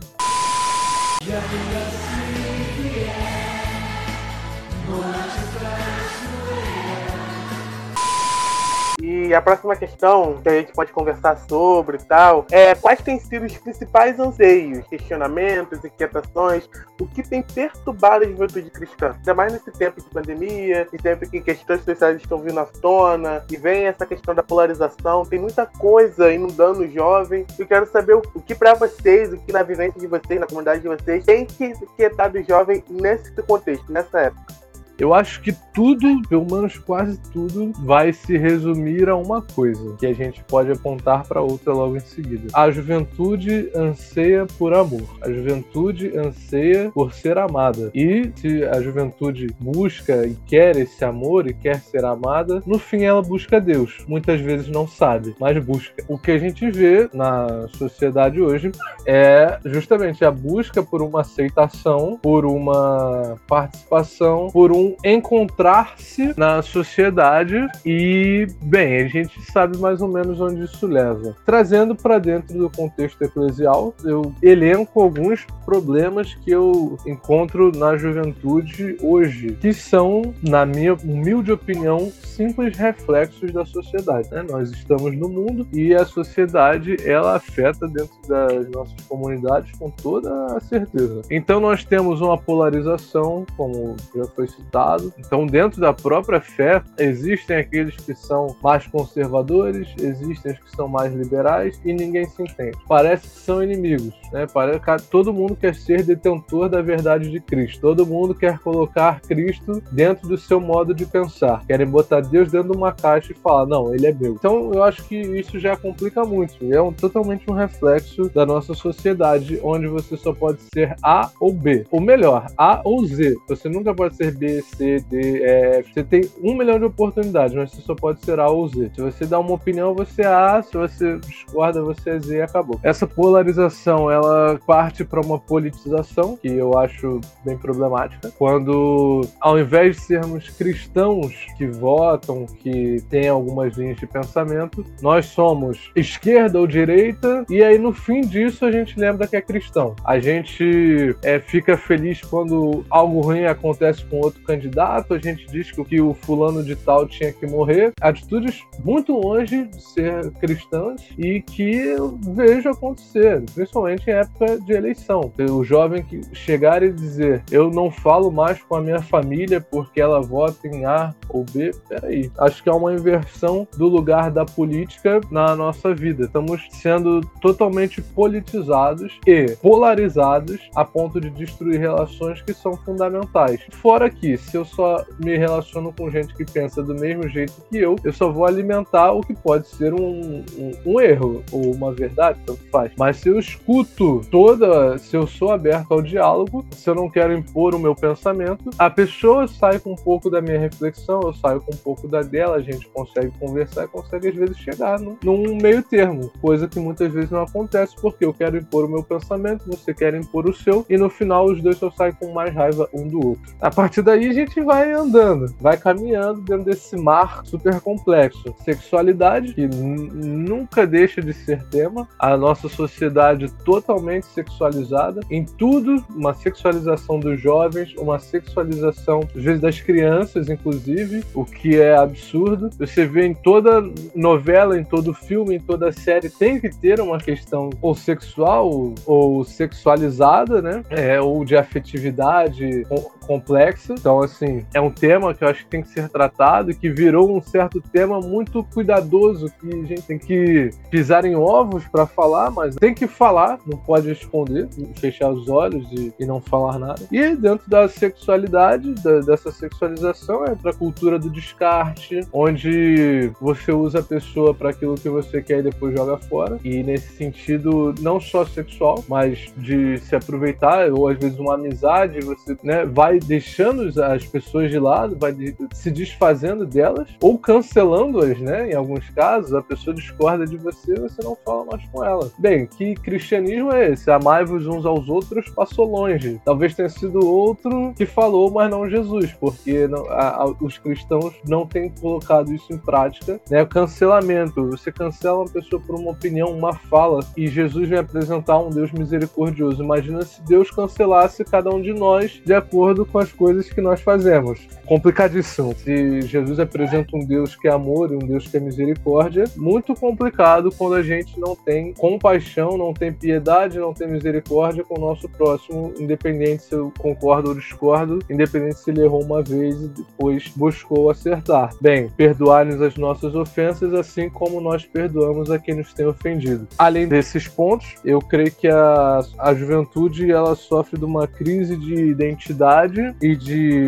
E a próxima questão que a gente pode conversar sobre e tal é quais têm sido os principais anseios, questionamentos, inquietações, o que tem perturbado a juventude cristã? Ainda mais nesse tempo de pandemia, e tempo que questões sociais estão vindo à tona, e vem essa questão da polarização, tem muita coisa inundando o jovem. Eu quero saber o, que para vocês, o que na vivência de vocês, na comunidade de vocês, tem que inquietar o jovem nesse contexto, nessa época.
Eu acho que tudo, pelo menos quase tudo, vai se resumir a uma coisa, que a gente pode apontar para outra logo em seguida. A juventude anseia por amor. A juventude anseia por ser amada. E se a juventude busca e quer esse amor e quer ser amada, no fim ela busca Deus. Muitas vezes não sabe, mas busca. O que a gente vê na sociedade hoje é justamente a busca por uma aceitação, por uma participação, por um encontrar-se na sociedade e, bem, a gente sabe mais ou menos onde isso leva. Trazendo para dentro do contexto eclesial, eu elenco alguns problemas que eu encontro na juventude hoje, que são, na minha humilde opinião, simples reflexos da sociedade. Né? Nós estamos no mundo e a sociedade ela afeta dentro das nossas comunidades com toda a certeza. Então nós temos uma polarização, como já foi citado Estado. Então, dentro da própria fé, existem aqueles que são mais conservadores, existem os que são mais liberais e ninguém se entende. Parece que são inimigos, né? Parece que todo mundo quer ser detentor da verdade de Cristo. Todo mundo quer colocar Cristo dentro do seu modo de pensar. Querem botar Deus dentro de uma caixa e falar, não, ele é meu. Então, eu acho que isso já complica muito. É um, totalmente um reflexo da nossa sociedade, onde você só pode ser A ou B. Ou melhor, A ou Z. Você nunca pode ser B, C, D, E. Você tem um milhão de oportunidades, mas você só pode ser A ou Z. Se você dá uma opinião, você é A, se você discorda, você é Z e acabou. Essa polarização, ela parte para uma politização, que eu acho bem problemática, quando ao invés de sermos cristãos que votam, que têm algumas linhas de pensamento, nós somos esquerda ou direita, e aí no fim disso a gente lembra que é cristão. A gente é, fica feliz quando algo ruim acontece com outro candidato, a gente diz que, que o fulano de tal tinha que morrer. Atitudes muito longe de ser cristãs e que eu vejo acontecer, principalmente em época de eleição. O jovem que chegar e dizer eu não falo mais com a minha família porque ela vota em A ou B, peraí. Acho que é uma inversão do lugar da política na nossa vida. Estamos sendo totalmente politizados e polarizados a ponto de destruir relações que são fundamentais. Fora que se eu só me relaciono com gente que pensa do mesmo jeito que eu, eu só vou alimentar o que pode ser um, um, um erro ou uma verdade, tanto faz. Mas se eu escuto toda, se eu sou aberto ao diálogo, se eu não quero impor o meu pensamento, a pessoa sai com um pouco da minha reflexão, eu saio com um pouco da dela, a gente consegue conversar e consegue às vezes chegar no, num meio termo, coisa que muitas vezes não acontece porque eu quero impor o meu pensamento, você quer impor o seu, e no final os dois só saem com mais raiva um do outro. A partir daí a gente vai andando, vai caminhando dentro desse mar super complexo. Sexualidade, que nunca deixa de ser tema, a nossa sociedade totalmente sexualizada, em tudo, uma sexualização dos jovens, uma sexualização, às vezes, das crianças, inclusive, o que é absurdo. Você vê em toda novela, em todo filme, em toda série, tem que ter uma questão ou sexual ou sexualizada, né? É, ou de afetividade complexa. Então, assim, é um tema que eu acho que tem que ser tratado que virou um certo tema muito cuidadoso, que a gente tem que pisar em ovos para falar, mas tem que falar, não pode esconder, fechar os olhos e, e não falar nada. E dentro da sexualidade, da, dessa sexualização, entra a cultura do descarte, onde você usa a pessoa para aquilo que você quer e depois joga fora. E nesse sentido, não só sexual, mas de se aproveitar, ou às vezes uma amizade, você né, vai deixando as pessoas de lado, vai se desfazendo delas, ou cancelando-as, né? Em alguns casos, a pessoa discorda de você e você não fala mais com ela. Bem, que cristianismo é esse? Amai-vos uns aos outros passou longe. Talvez tenha sido outro que falou, mas não Jesus, porque não, a, a, os cristãos não têm colocado isso em prática. Né? O cancelamento, você cancela uma pessoa por uma opinião, uma fala, e Jesus vem apresentar um Deus misericordioso. Imagina se Deus cancelasse cada um de nós de acordo com as coisas que nós fazemos. Complicadíssimo. Se Jesus apresenta um Deus que é amor e um Deus que é misericórdia, muito complicado quando a gente não tem compaixão, não tem piedade, não tem misericórdia com o nosso próximo, independente se eu concordo ou discordo, independente se ele errou uma vez e depois buscou acertar. Bem, perdoar-nos as nossas ofensas, assim como nós perdoamos a quem nos tem ofendido. Além desses pontos, eu creio que a, a juventude ela sofre de uma crise de identidade e de,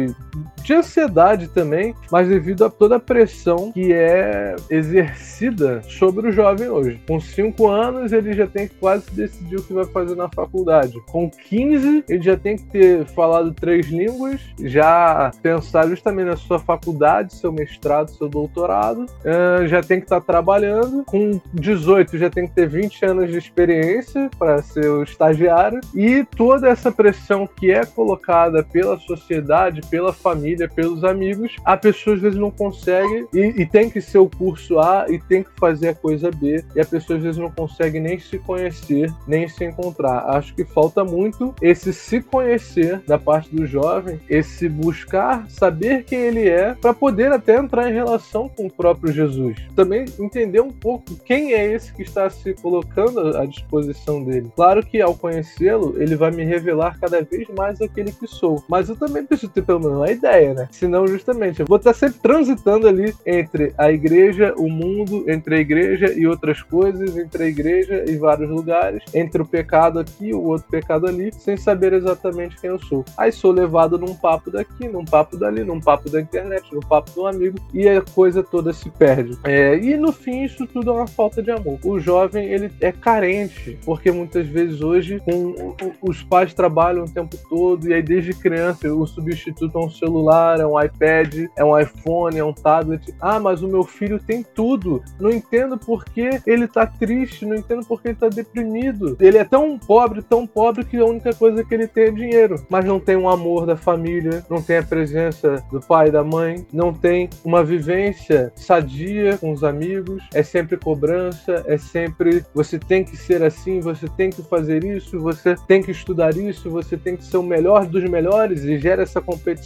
de ansiedade também, mas devido a toda a pressão que é exercida sobre o jovem hoje. Com 5 anos, ele já tem que quase decidir o que vai fazer na faculdade. Com 15, ele já tem que ter falado três línguas, já pensar justamente na sua faculdade, seu mestrado, seu doutorado, uh, já tem que estar tá trabalhando. Com 18, já tem que ter 20 anos de experiência para ser o estagiário. E toda essa pressão que é colocada pela sociedade, pela família, pelos amigos, a pessoa às vezes não consegue e, e tem que ser o curso A e tem que fazer a coisa B, e a pessoa às vezes não consegue nem se conhecer, nem se encontrar. Acho que falta muito esse se conhecer da parte do jovem, esse buscar saber quem ele é, para poder até entrar em relação com o próprio Jesus. Também entender um pouco quem é esse que está se colocando à disposição dele. Claro que ao conhecê-lo, ele vai me revelar cada vez mais aquele que sou, mas eu também preciso ter pelo menos uma ideia, né? Senão, justamente, eu vou estar sempre transitando ali entre a igreja, o mundo, entre a igreja e outras coisas, entre a igreja e vários lugares, entre o pecado aqui o outro pecado ali, sem saber exatamente quem eu sou. Aí sou levado num papo daqui, num papo dali, num papo da internet, num papo de um amigo, e a coisa toda se perde. É, e no fim, isso tudo é uma falta de amor. O jovem, ele é carente, porque muitas vezes hoje com, os pais trabalham o tempo todo, e aí desde criança o substituto é um celular, é um iPad, é um iPhone, é um tablet. Ah, mas o meu filho tem tudo. Não entendo por que ele tá triste, não entendo por que ele tá deprimido. Ele é tão pobre, tão pobre que a única coisa que ele tem é dinheiro, mas não tem um amor da família, não tem a presença do pai e da mãe, não tem uma vivência sadia com os amigos, é sempre cobrança, é sempre você tem que ser assim, você tem que fazer isso, você tem que estudar isso, você tem que ser o melhor dos melhores e gera essa competição.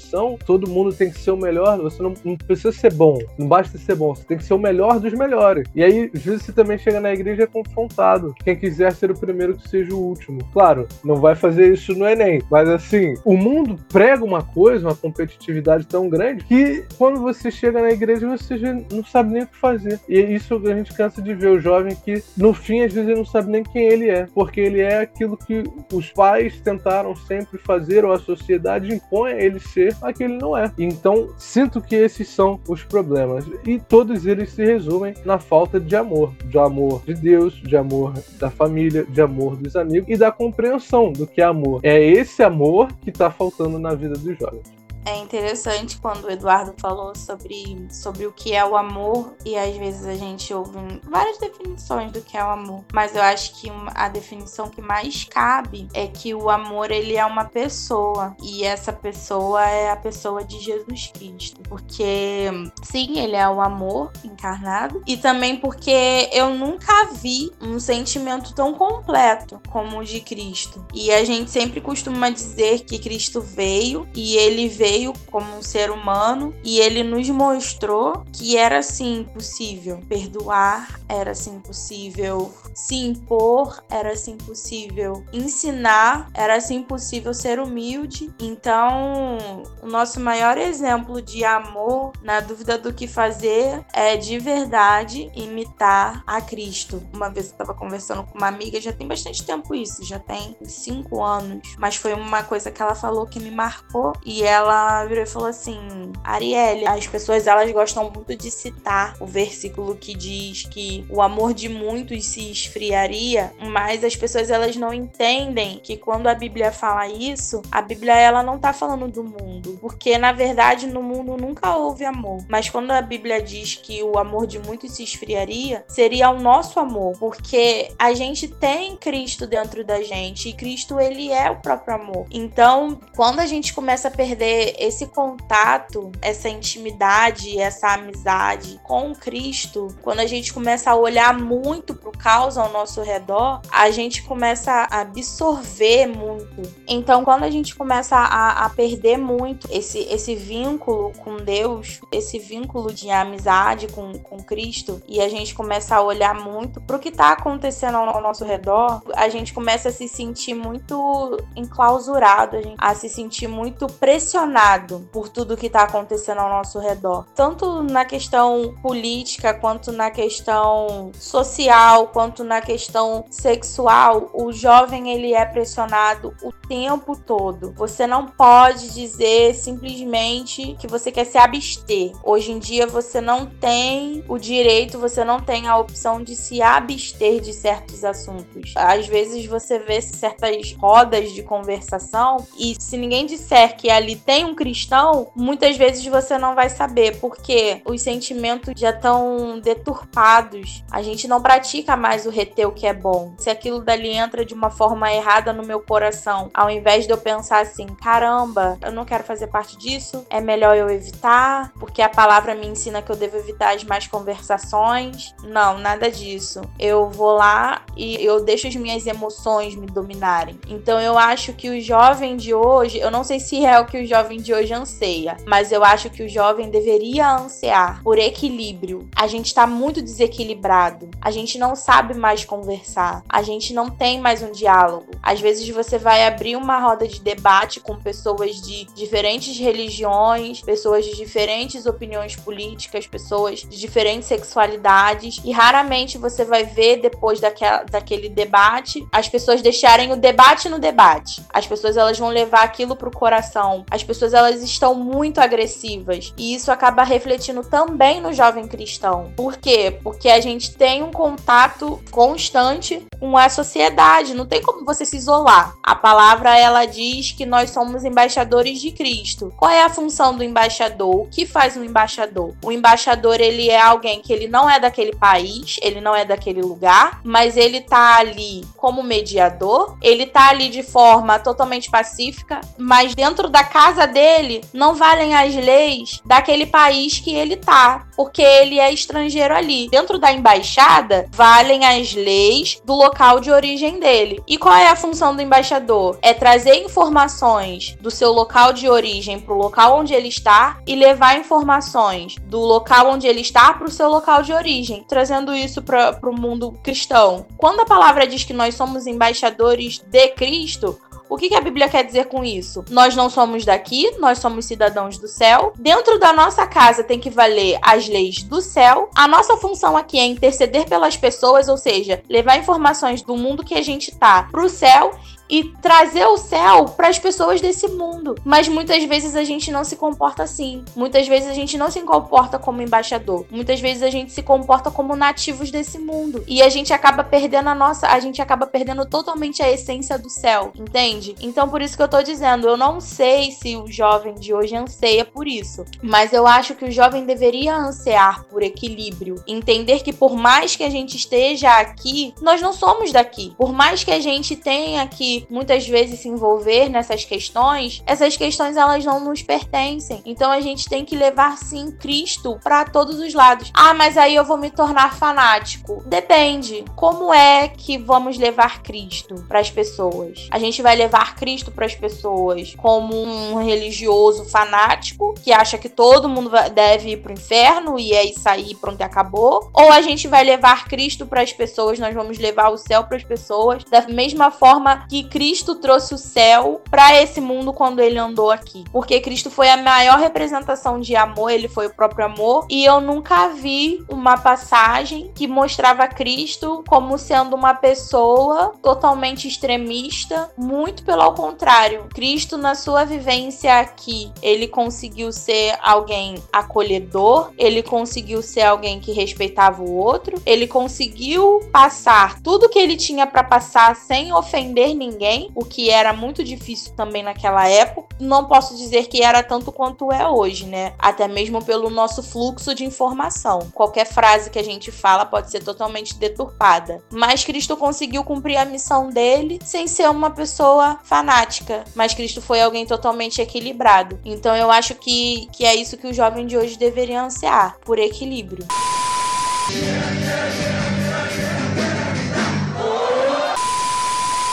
Todo mundo tem que ser o melhor, você não, não precisa ser bom, não basta ser bom, você tem que ser o melhor dos melhores. E aí, você também chega na igreja confrontado. Quem quiser ser o primeiro que seja o último. Claro, não vai fazer isso no Enem, mas assim, o mundo prega uma coisa, uma competitividade tão grande, que quando você chega na igreja, você já não sabe nem o que fazer. E isso a gente cansa de ver o jovem que, no fim, às vezes ele não sabe nem quem ele é, porque ele é aquilo que os pais tentaram sempre fazer, ou a sociedade impõe a ele ser, mas que ele não é. Então, sinto que esses são os problemas. E todos eles se resumem na falta de amor. De amor de Deus, de amor da família, de amor dos amigos e da compreensão do que é amor. É esse amor que está faltando na vida dos jovens.
É interessante quando o Eduardo falou sobre, sobre o que é o amor, e às vezes a gente ouve várias definições do que é o amor, mas eu acho que a definição que mais cabe é que o amor ele é uma pessoa, e essa pessoa é a pessoa de Jesus Cristo, porque sim, ele é o amor encarnado, e também porque eu nunca vi um sentimento tão completo como o de Cristo. E a gente sempre costuma dizer que Cristo veio e ele veio como um ser humano e ele nos mostrou que era sim possível perdoar, era sim possível se impor, era sim possível ensinar, era sim possível ser humilde. Então, o nosso maior exemplo de amor, na dúvida do que fazer, é de verdade imitar a Cristo. Uma vez eu estava conversando com uma amiga, já tem bastante tempo isso, já tem cinco anos, mas foi uma coisa que ela falou que me marcou e ela virou e falou assim: Arielle, as pessoas elas gostam muito de citar o versículo que diz que o amor de muitos se esfriaria, mas as pessoas elas não entendem que quando a Bíblia fala isso, a Bíblia ela não tá falando do mundo, porque na verdade no mundo nunca houve amor. Mas quando a Bíblia diz que o amor de muitos se esfriaria, seria o nosso amor, porque a gente tem Cristo dentro da gente e Cristo ele é o próprio amor. Então, quando a gente começa a perder esse contato, essa intimidade, essa amizade com Cristo, quando a gente começa a olhar muito pro caos ao nosso redor, a gente começa a absorver muito. Então, quando a gente começa a, a perder muito esse, esse vínculo com Deus, esse vínculo de amizade com, com Cristo, e a gente começa a olhar muito pro que tá acontecendo ao nosso redor, a gente começa a se sentir muito enclausurado, a, gente, a se sentir muito pressionado por tudo que tá acontecendo ao nosso redor. Tanto na questão política, quanto na questão social, quanto na questão sexual, o jovem ele é pressionado o tempo todo. Você não pode dizer simplesmente que você quer se abster. Hoje em dia você não tem o direito, você não tem a opção de se abster de certos assuntos. Às vezes você vê certas rodas de conversação e se ninguém disser que ali tem um cristão, muitas vezes você não vai saber, porque os sentimentos já estão deturpados. A gente não pratica mais o reter o que é bom. Se aquilo dali entra de uma forma errada no meu coração, ao invés de eu pensar assim, caramba, eu não quero fazer parte disso, é melhor eu evitar, porque a palavra me ensina que eu devo evitar as más conversações. Não, nada disso. Eu vou lá e eu deixo as minhas emoções me dominarem. Então eu acho que o jovem de hoje, eu não sei se é o que o jovem de hoje anseia, mas eu acho que o jovem deveria ansiar por equilíbrio. A gente tá muito desequilibrado. A gente não sabe mais conversar. A gente não tem mais um diálogo. Às vezes você vai abrir uma roda de debate com pessoas de diferentes religiões, pessoas de diferentes opiniões políticas, pessoas de diferentes sexualidades, e raramente você vai ver depois daquela, daquele debate as pessoas deixarem o debate no debate. As pessoas elas vão levar aquilo pro coração. As pessoas elas estão muito agressivas e isso acaba refletindo também no jovem cristão. Por quê? Porque a gente tem um contato constante com a sociedade, não tem como você se isolar. A palavra ela diz que nós somos embaixadores de Cristo. Qual é a função do embaixador? O que faz um embaixador? O embaixador ele é alguém que ele não é daquele país, ele não é daquele lugar, mas ele tá ali como mediador, ele tá ali de forma totalmente pacífica, mas dentro da casa dele não valem as leis daquele país que ele tá, porque ele é estrangeiro ali. Dentro da embaixada valem as leis do local de origem dele. E qual é a função do embaixador? É trazer informações do seu local de origem para o local onde ele está e levar informações do local onde ele está para o seu local de origem, trazendo isso para o mundo cristão. Quando a palavra diz que nós somos embaixadores de Cristo, o que, que, a Bíblia quer dizer com isso? Nós não somos daqui, nós somos cidadãos do céu. Dentro da nossa casa tem que valer as leis do céu. A nossa função aqui é interceder pelas pessoas, ou seja, levar informações do mundo que a gente tá pro céu e trazer o céu para as pessoas desse mundo. Mas muitas vezes a gente não se comporta assim. Muitas vezes a gente não se comporta como embaixador. Muitas vezes a gente se comporta como nativos desse mundo. E a gente acaba perdendo a nossa, a gente acaba perdendo totalmente a essência do céu, entende? Então por isso que eu tô dizendo, eu não sei se o jovem de hoje anseia por isso, mas eu acho que o jovem deveria ansiar por equilíbrio, entender que por mais que a gente esteja aqui, nós não somos daqui. Por mais que a gente tenha muitas vezes se envolver nessas questões, essas questões elas não nos pertencem. Então a gente tem que levar sim Cristo para todos os lados. Ah, mas aí eu vou me tornar fanático. Depende. Como é que vamos levar Cristo para as pessoas? A gente vai levar Cristo para as pessoas como um religioso fanático que acha que todo mundo deve ir pro inferno e é isso aí, pronto, acabou? Ou a gente vai levar Cristo para as pessoas, nós vamos levar o céu para as pessoas da mesma forma que Cristo trouxe o céu para esse mundo quando ele andou aqui. Porque Cristo foi a maior representação de amor, ele foi o próprio amor, e eu nunca vi uma passagem que mostrava Cristo como sendo uma pessoa totalmente extremista, muito pelo contrário. Cristo na sua vivência aqui, ele conseguiu ser alguém acolhedor, ele conseguiu ser alguém que respeitava o outro, ele conseguiu passar tudo que ele tinha para passar sem ofender ninguém, o que era muito difícil também naquela época. Não posso dizer que era tanto quanto é hoje, né? Até mesmo pelo nosso fluxo de informação. Qualquer frase que a gente fala pode ser totalmente deturpada. Mas Cristo conseguiu cumprir a missão dele sem ser uma pessoa fanática. Mas Cristo foi alguém totalmente equilibrado. Então eu acho que, que é isso que o jovem de hoje deveria ansiar por equilíbrio.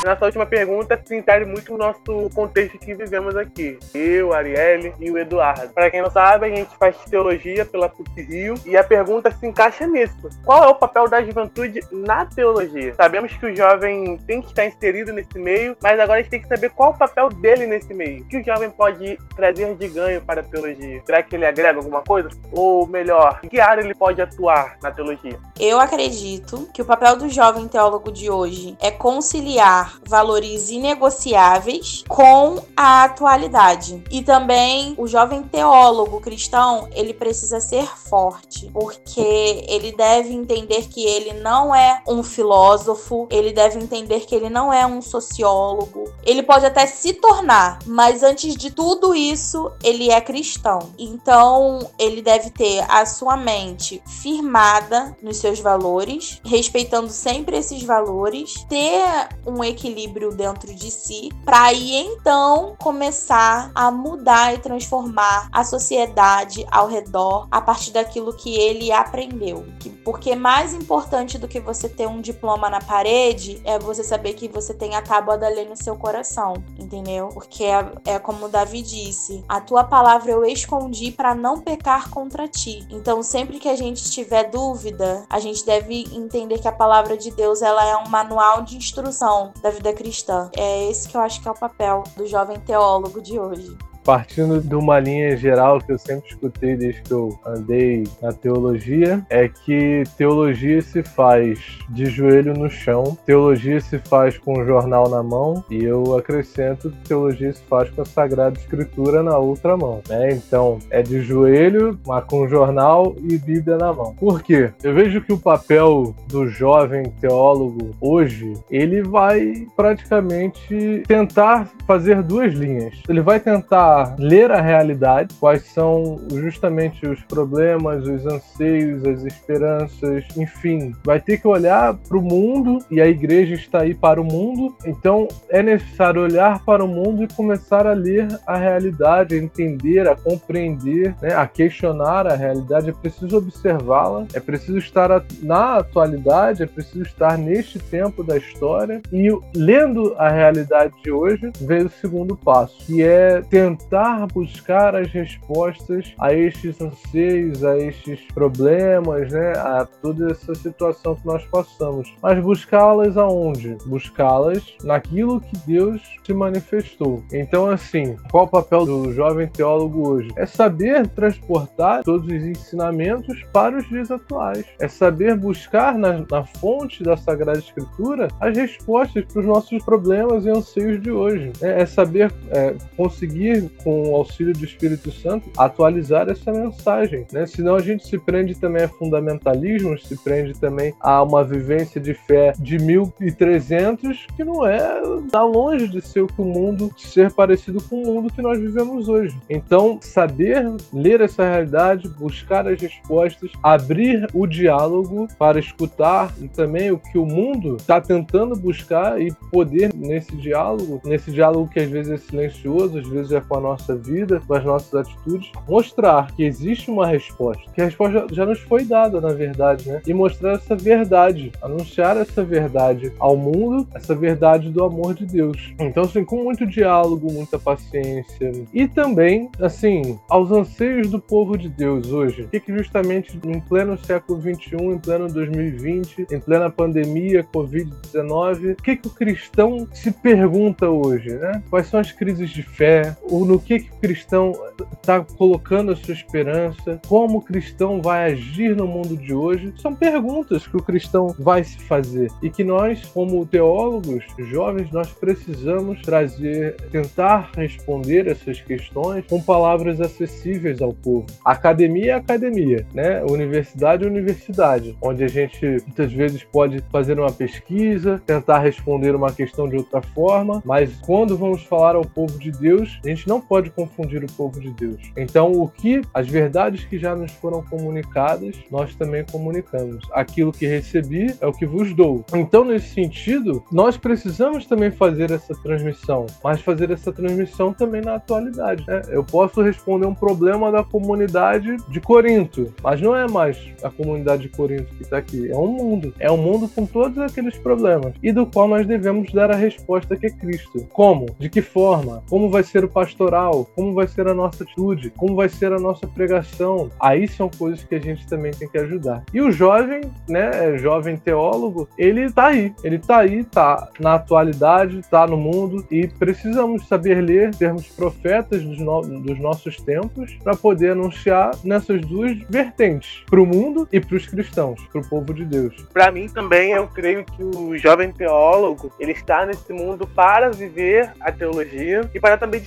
Nessa última pergunta se insere muito o nosso contexto que vivemos aqui. Eu, Arielle e o Eduardo. Para quem não sabe, a gente faz teologia pela PUC Rio e a pergunta se encaixa nisso. Qual é o papel da juventude na teologia? Sabemos que o jovem tem que estar inserido nesse meio, mas agora a gente tem que saber qual o papel dele nesse meio. O que o jovem pode trazer de ganho para a teologia? Será que ele agrega alguma coisa? Ou melhor, em que área ele pode atuar na teologia?
Eu acredito que o papel do jovem teólogo de hoje é conciliar valores inegociáveis com a atualidade. E também o jovem teólogo cristão, ele precisa ser forte, porque ele deve entender que ele não é um filósofo, ele deve entender que ele não é um sociólogo. Ele pode até se tornar, mas antes de tudo isso, ele é cristão. Então, ele deve ter a sua mente firmada nos seus valores, respeitando sempre esses valores, ter um equilíbrio equilíbrio dentro de si, para aí então começar a mudar e transformar a sociedade ao redor a partir daquilo que ele aprendeu. Porque mais importante do que você ter um diploma na parede é você saber que você tem a tábua da lei no seu coração, entendeu? Porque é, é como Davi disse: a tua palavra eu escondi para não pecar contra ti. Então, sempre que a gente tiver dúvida, a gente deve entender que a palavra de Deus ela é um manual de instrução da vida cristã. É esse que eu acho que é o papel do jovem teólogo de hoje
partindo de uma linha geral que eu sempre escutei desde que eu andei na teologia, é que teologia se faz de joelho no chão, teologia se faz com o jornal na mão, e eu acrescento teologia se faz com a Sagrada Escritura na outra mão. Né? Então, é de joelho, mas com jornal e Bíblia na mão. Por quê? Eu vejo que o papel do jovem teólogo hoje, ele vai praticamente tentar fazer duas linhas. Ele vai tentar ler a realidade, quais são justamente os problemas, os anseios, as esperanças, enfim, vai ter que olhar para o mundo e a igreja está aí para o mundo, então é necessário olhar para o mundo e começar a ler a realidade, a entender, a compreender, né, a questionar a realidade. É preciso observá-la, é preciso estar na atualidade, é preciso estar neste tempo da história e lendo a realidade de hoje veio o segundo passo, que é tentar tentar buscar as respostas a estes anseios, a estes problemas, né, a toda essa situação que nós passamos. Mas buscá-las aonde? Buscá-las naquilo que Deus se manifestou. Então, assim, qual o papel do jovem teólogo hoje? É saber transportar todos os ensinamentos para os dias atuais. É saber buscar na, na fonte da Sagrada Escritura as respostas para os nossos problemas e anseios de hoje. É, é saber é, conseguir, com o auxílio do Espírito Santo, atualizar essa mensagem. Né? Senão a gente se prende também a fundamentalismos, se prende também a uma vivência de fé de 1300 que não é, está longe de ser o que o mundo, ser parecido com o mundo que nós vivemos hoje. Então, saber ler essa realidade, buscar as respostas, abrir o diálogo para escutar e também o que o mundo está tentando buscar e poder nesse diálogo, nesse diálogo que às vezes é silencioso, às vezes é com nossa vida, com as nossas atitudes, mostrar que existe uma resposta, que a resposta já nos foi dada, na verdade, né? E mostrar essa verdade, anunciar essa verdade ao mundo, essa verdade do amor de Deus. Então, assim, com muito diálogo, muita paciência e também, assim, aos anseios do povo de Deus hoje. O que, que justamente em pleno século XXI, em pleno 2020, em plena pandemia, Covid-19, o que, que o cristão se pergunta hoje, né? Quais são as crises de fé? Ou no que, que o cristão está colocando a sua esperança? Como o cristão vai agir no mundo de hoje? São perguntas que o cristão vai se fazer e que nós, como teólogos jovens, nós precisamos trazer, tentar responder essas questões com palavras acessíveis ao povo. Academia é academia, né? Universidade é universidade, onde a gente muitas vezes pode fazer uma pesquisa, tentar responder uma questão de outra forma, mas quando vamos falar ao povo de Deus, a gente não pode confundir o povo de Deus. Então, o que as verdades que já nos foram comunicadas, nós também comunicamos. Aquilo que recebi é o que vos dou. Então, nesse sentido, nós precisamos também fazer essa transmissão, mas fazer essa transmissão também na atualidade. Né? Eu posso responder um problema da comunidade de Corinto, mas não é mais a comunidade de Corinto que está aqui, é um mundo. É um mundo com todos aqueles problemas e do qual nós devemos dar a resposta que é Cristo. Como? De que forma? Como vai ser o pastoral? Como vai ser a nossa atitude? Como vai ser a nossa pregação? Aí são coisas que a gente também tem que ajudar. E o jovem, né, jovem teólogo, ele tá aí. Ele tá aí, tá na atualidade, tá no mundo e precisamos saber ler, termos profetas dos, no dos nossos tempos para poder anunciar nessas duas vertentes, para o mundo e para os cristãos, para o povo de Deus.
Para mim também, eu creio que o jovem teólogo ele está nesse mundo para viver a teologia e para também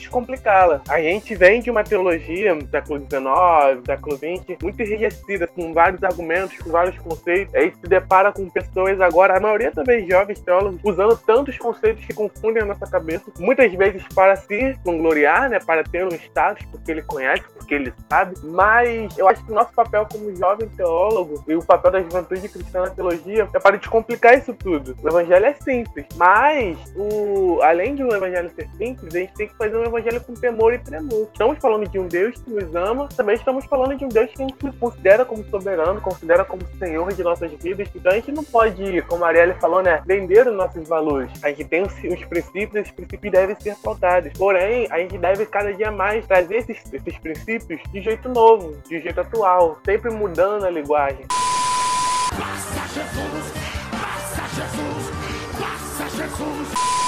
descomplicá-la. A gente vem de uma teologia do século XIX, século XX, muito enrijecida, com vários argumentos, com vários conceitos. Aí se depara com pessoas agora, a maioria também jovens teólogos, usando tantos conceitos que confundem a nossa cabeça, muitas vezes para se vangloriar, né, para ter um status, porque ele conhece, porque ele sabe. Mas eu acho que o nosso papel como jovem teólogo e o papel da juventude cristã na teologia é para descomplicar isso tudo. O evangelho é simples, mas o, além de um evangelho ser simples, a gente tem que fazer um evangelho com temor e tremor. Estamos falando de um Deus que nos ama, também estamos falando de um Deus que a gente considera como soberano, considera como Senhor de nossas vidas. Então a gente não pode, como a Arielle falou, né, vender os nossos valores. A gente tem os, os princípios, esses princípios devem ser faltados. Porém, a gente deve cada dia mais trazer esses, esses princípios de jeito novo, de jeito atual, sempre mudando a linguagem. Passa Jesus, passa Jesus, passa Jesus.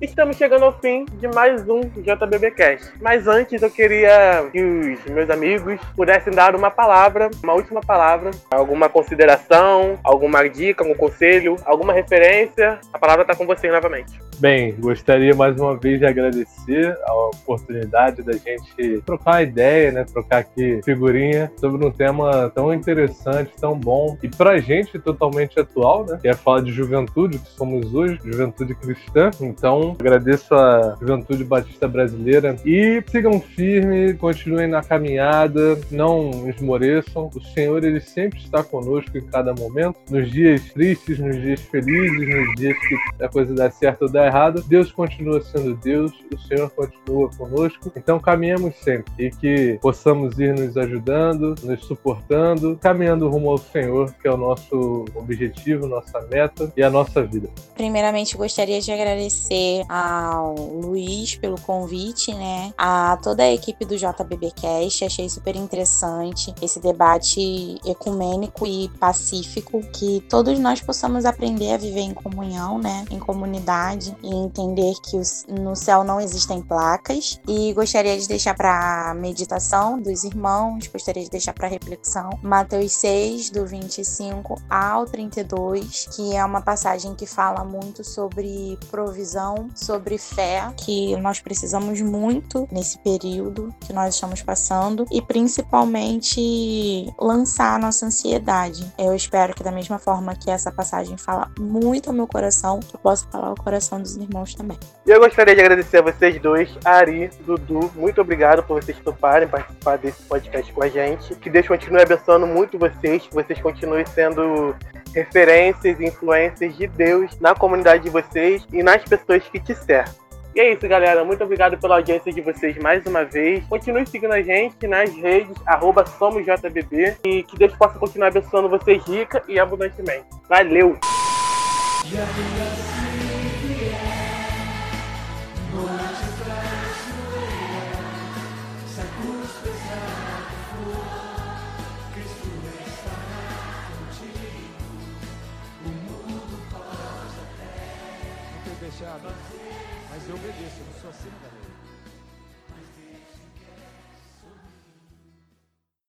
Estamos chegando ao fim de mais um JBBcast. Mas antes eu queria que os meus amigos pudessem dar uma palavra, uma última palavra, alguma consideração, alguma dica, algum conselho, alguma referência. A palavra está com vocês novamente.
Bem, gostaria mais uma vez de agradecer a oportunidade da gente trocar ideia, né, trocar aqui figurinha sobre um tema tão interessante, tão bom e pra gente totalmente atual, né, que é falar de juventude, que somos hoje, juventude cristã. Então, agradeço a juventude batista brasileira e sigam firme, continuem na caminhada, não esmoreçam. O Senhor, ele sempre está conosco em cada momento, nos dias tristes, nos dias felizes, nos dias que a coisa dá certo ou dá errada, Deus continua sendo Deus, o Senhor continua conosco, então caminhemos sempre e que possamos ir nos ajudando, nos suportando, caminhando rumo ao Senhor, que é o nosso objetivo, nossa meta e a nossa vida.
Primeiramente, gostaria de agradecer ao Luiz pelo convite, né? A toda a equipe do JBBcast, achei super interessante esse debate ecumênico e pacífico, que todos nós possamos aprender a viver em comunhão, né? Em comunidade e entender que no céu não existem placas. E gostaria de deixar para meditação dos irmãos, gostaria de deixar para reflexão Mateus 6, do 25 ao 32, que é uma passagem que fala muito sobre provisão, sobre fé, que nós precisamos muito nesse período que nós estamos passando e principalmente lançar a nossa ansiedade. Eu espero que da mesma forma que essa passagem fala muito ao meu coração, eu possa falar ao coração dos irmãos também.
E eu gostaria de agradecer a vocês dois, Ari, Dudu, muito obrigado por vocês toparem participar desse podcast com a gente. Que Deus continue abençoando muito vocês, que vocês continuem sendo referências e influências de Deus na comunidade de vocês e nas pessoas que te cercam. E é isso, galera. Muito obrigado pela audiência de vocês mais uma vez. Continue seguindo a gente nas redes, arroba SomosJBB. E que Deus possa continuar abençoando vocês rica e abundantemente. Valeu!